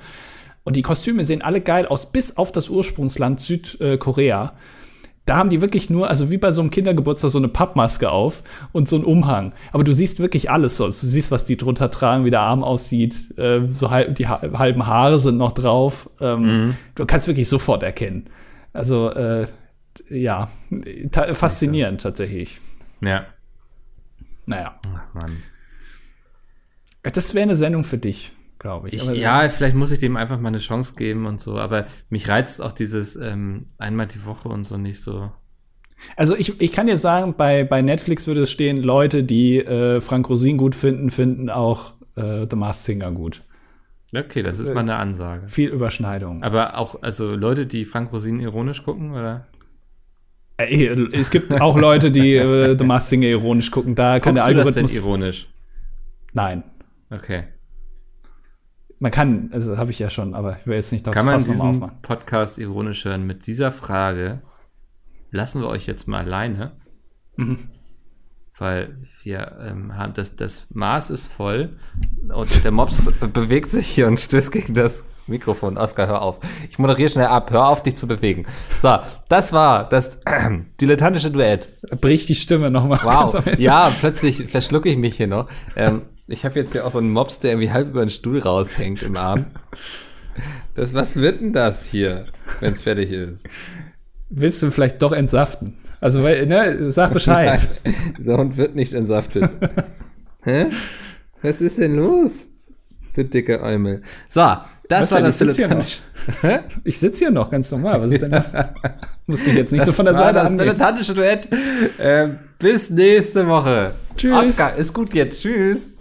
Und die Kostüme sehen alle geil aus, bis auf das Ursprungsland Südkorea. Da haben die wirklich nur, also wie bei so einem Kindergeburtstag, so eine Pappmaske auf und so einen Umhang. Aber du siehst wirklich alles sonst. Du siehst, was die drunter tragen, wie der Arm aussieht. Äh, so halb, die halben Haare sind noch drauf. Ähm, mhm. Du kannst wirklich sofort erkennen. Also, äh, ja, ta faszinierend tatsächlich. Ja. Naja. Ach, Mann. Das wäre eine Sendung für dich, glaube ich. ich ja, vielleicht muss ich dem einfach mal eine Chance geben und so, aber mich reizt auch dieses ähm, einmal die Woche und so nicht so. Also ich, ich kann dir sagen, bei, bei Netflix würde es stehen, Leute, die äh, Frank Rosin gut finden, finden auch äh, The Masked Singer gut. Okay, das ist mal eine Ansage. Viel Überschneidung. Aber auch, also Leute, die Frank Rosin ironisch gucken, oder? Ey, es gibt auch Leute, die äh, The Masked Singer ironisch gucken. Da kann Guckst der Algorithmus. Du das denn ironisch? Nein. Okay. Man kann, also habe ich ja schon, aber ich will jetzt nicht das Kann man diesen Podcast ironisch hören mit dieser Frage? Lassen wir euch jetzt mal alleine. Mhm weil wir ähm, das, das Maß ist voll und der Mops bewegt sich hier und stößt gegen das Mikrofon. Oskar, hör auf. Ich moderiere schnell ab. Hör auf, dich zu bewegen. So, das war das äh, dilettantische Duett. Bricht die Stimme nochmal. Wow. Ja, plötzlich verschlucke ich mich hier noch. Ähm, ich habe jetzt hier auch so einen Mops, der irgendwie halb über den Stuhl raushängt im Arm. Das, was wird denn das hier, wenn es fertig ist? Willst du vielleicht doch entsaften? Also, ne, sag Bescheid. Der Hund wird nicht entsaftet. Hä? Was ist denn los? Du dicke Eumel. So, das Was war das dilettantische. Ich sitze hier noch ganz normal. Was ist denn das? Muss mich jetzt nicht das so von der Seite an. Das dilettantische Duett. Äh, bis nächste Woche. Tschüss. Oscar, ist gut jetzt. Tschüss.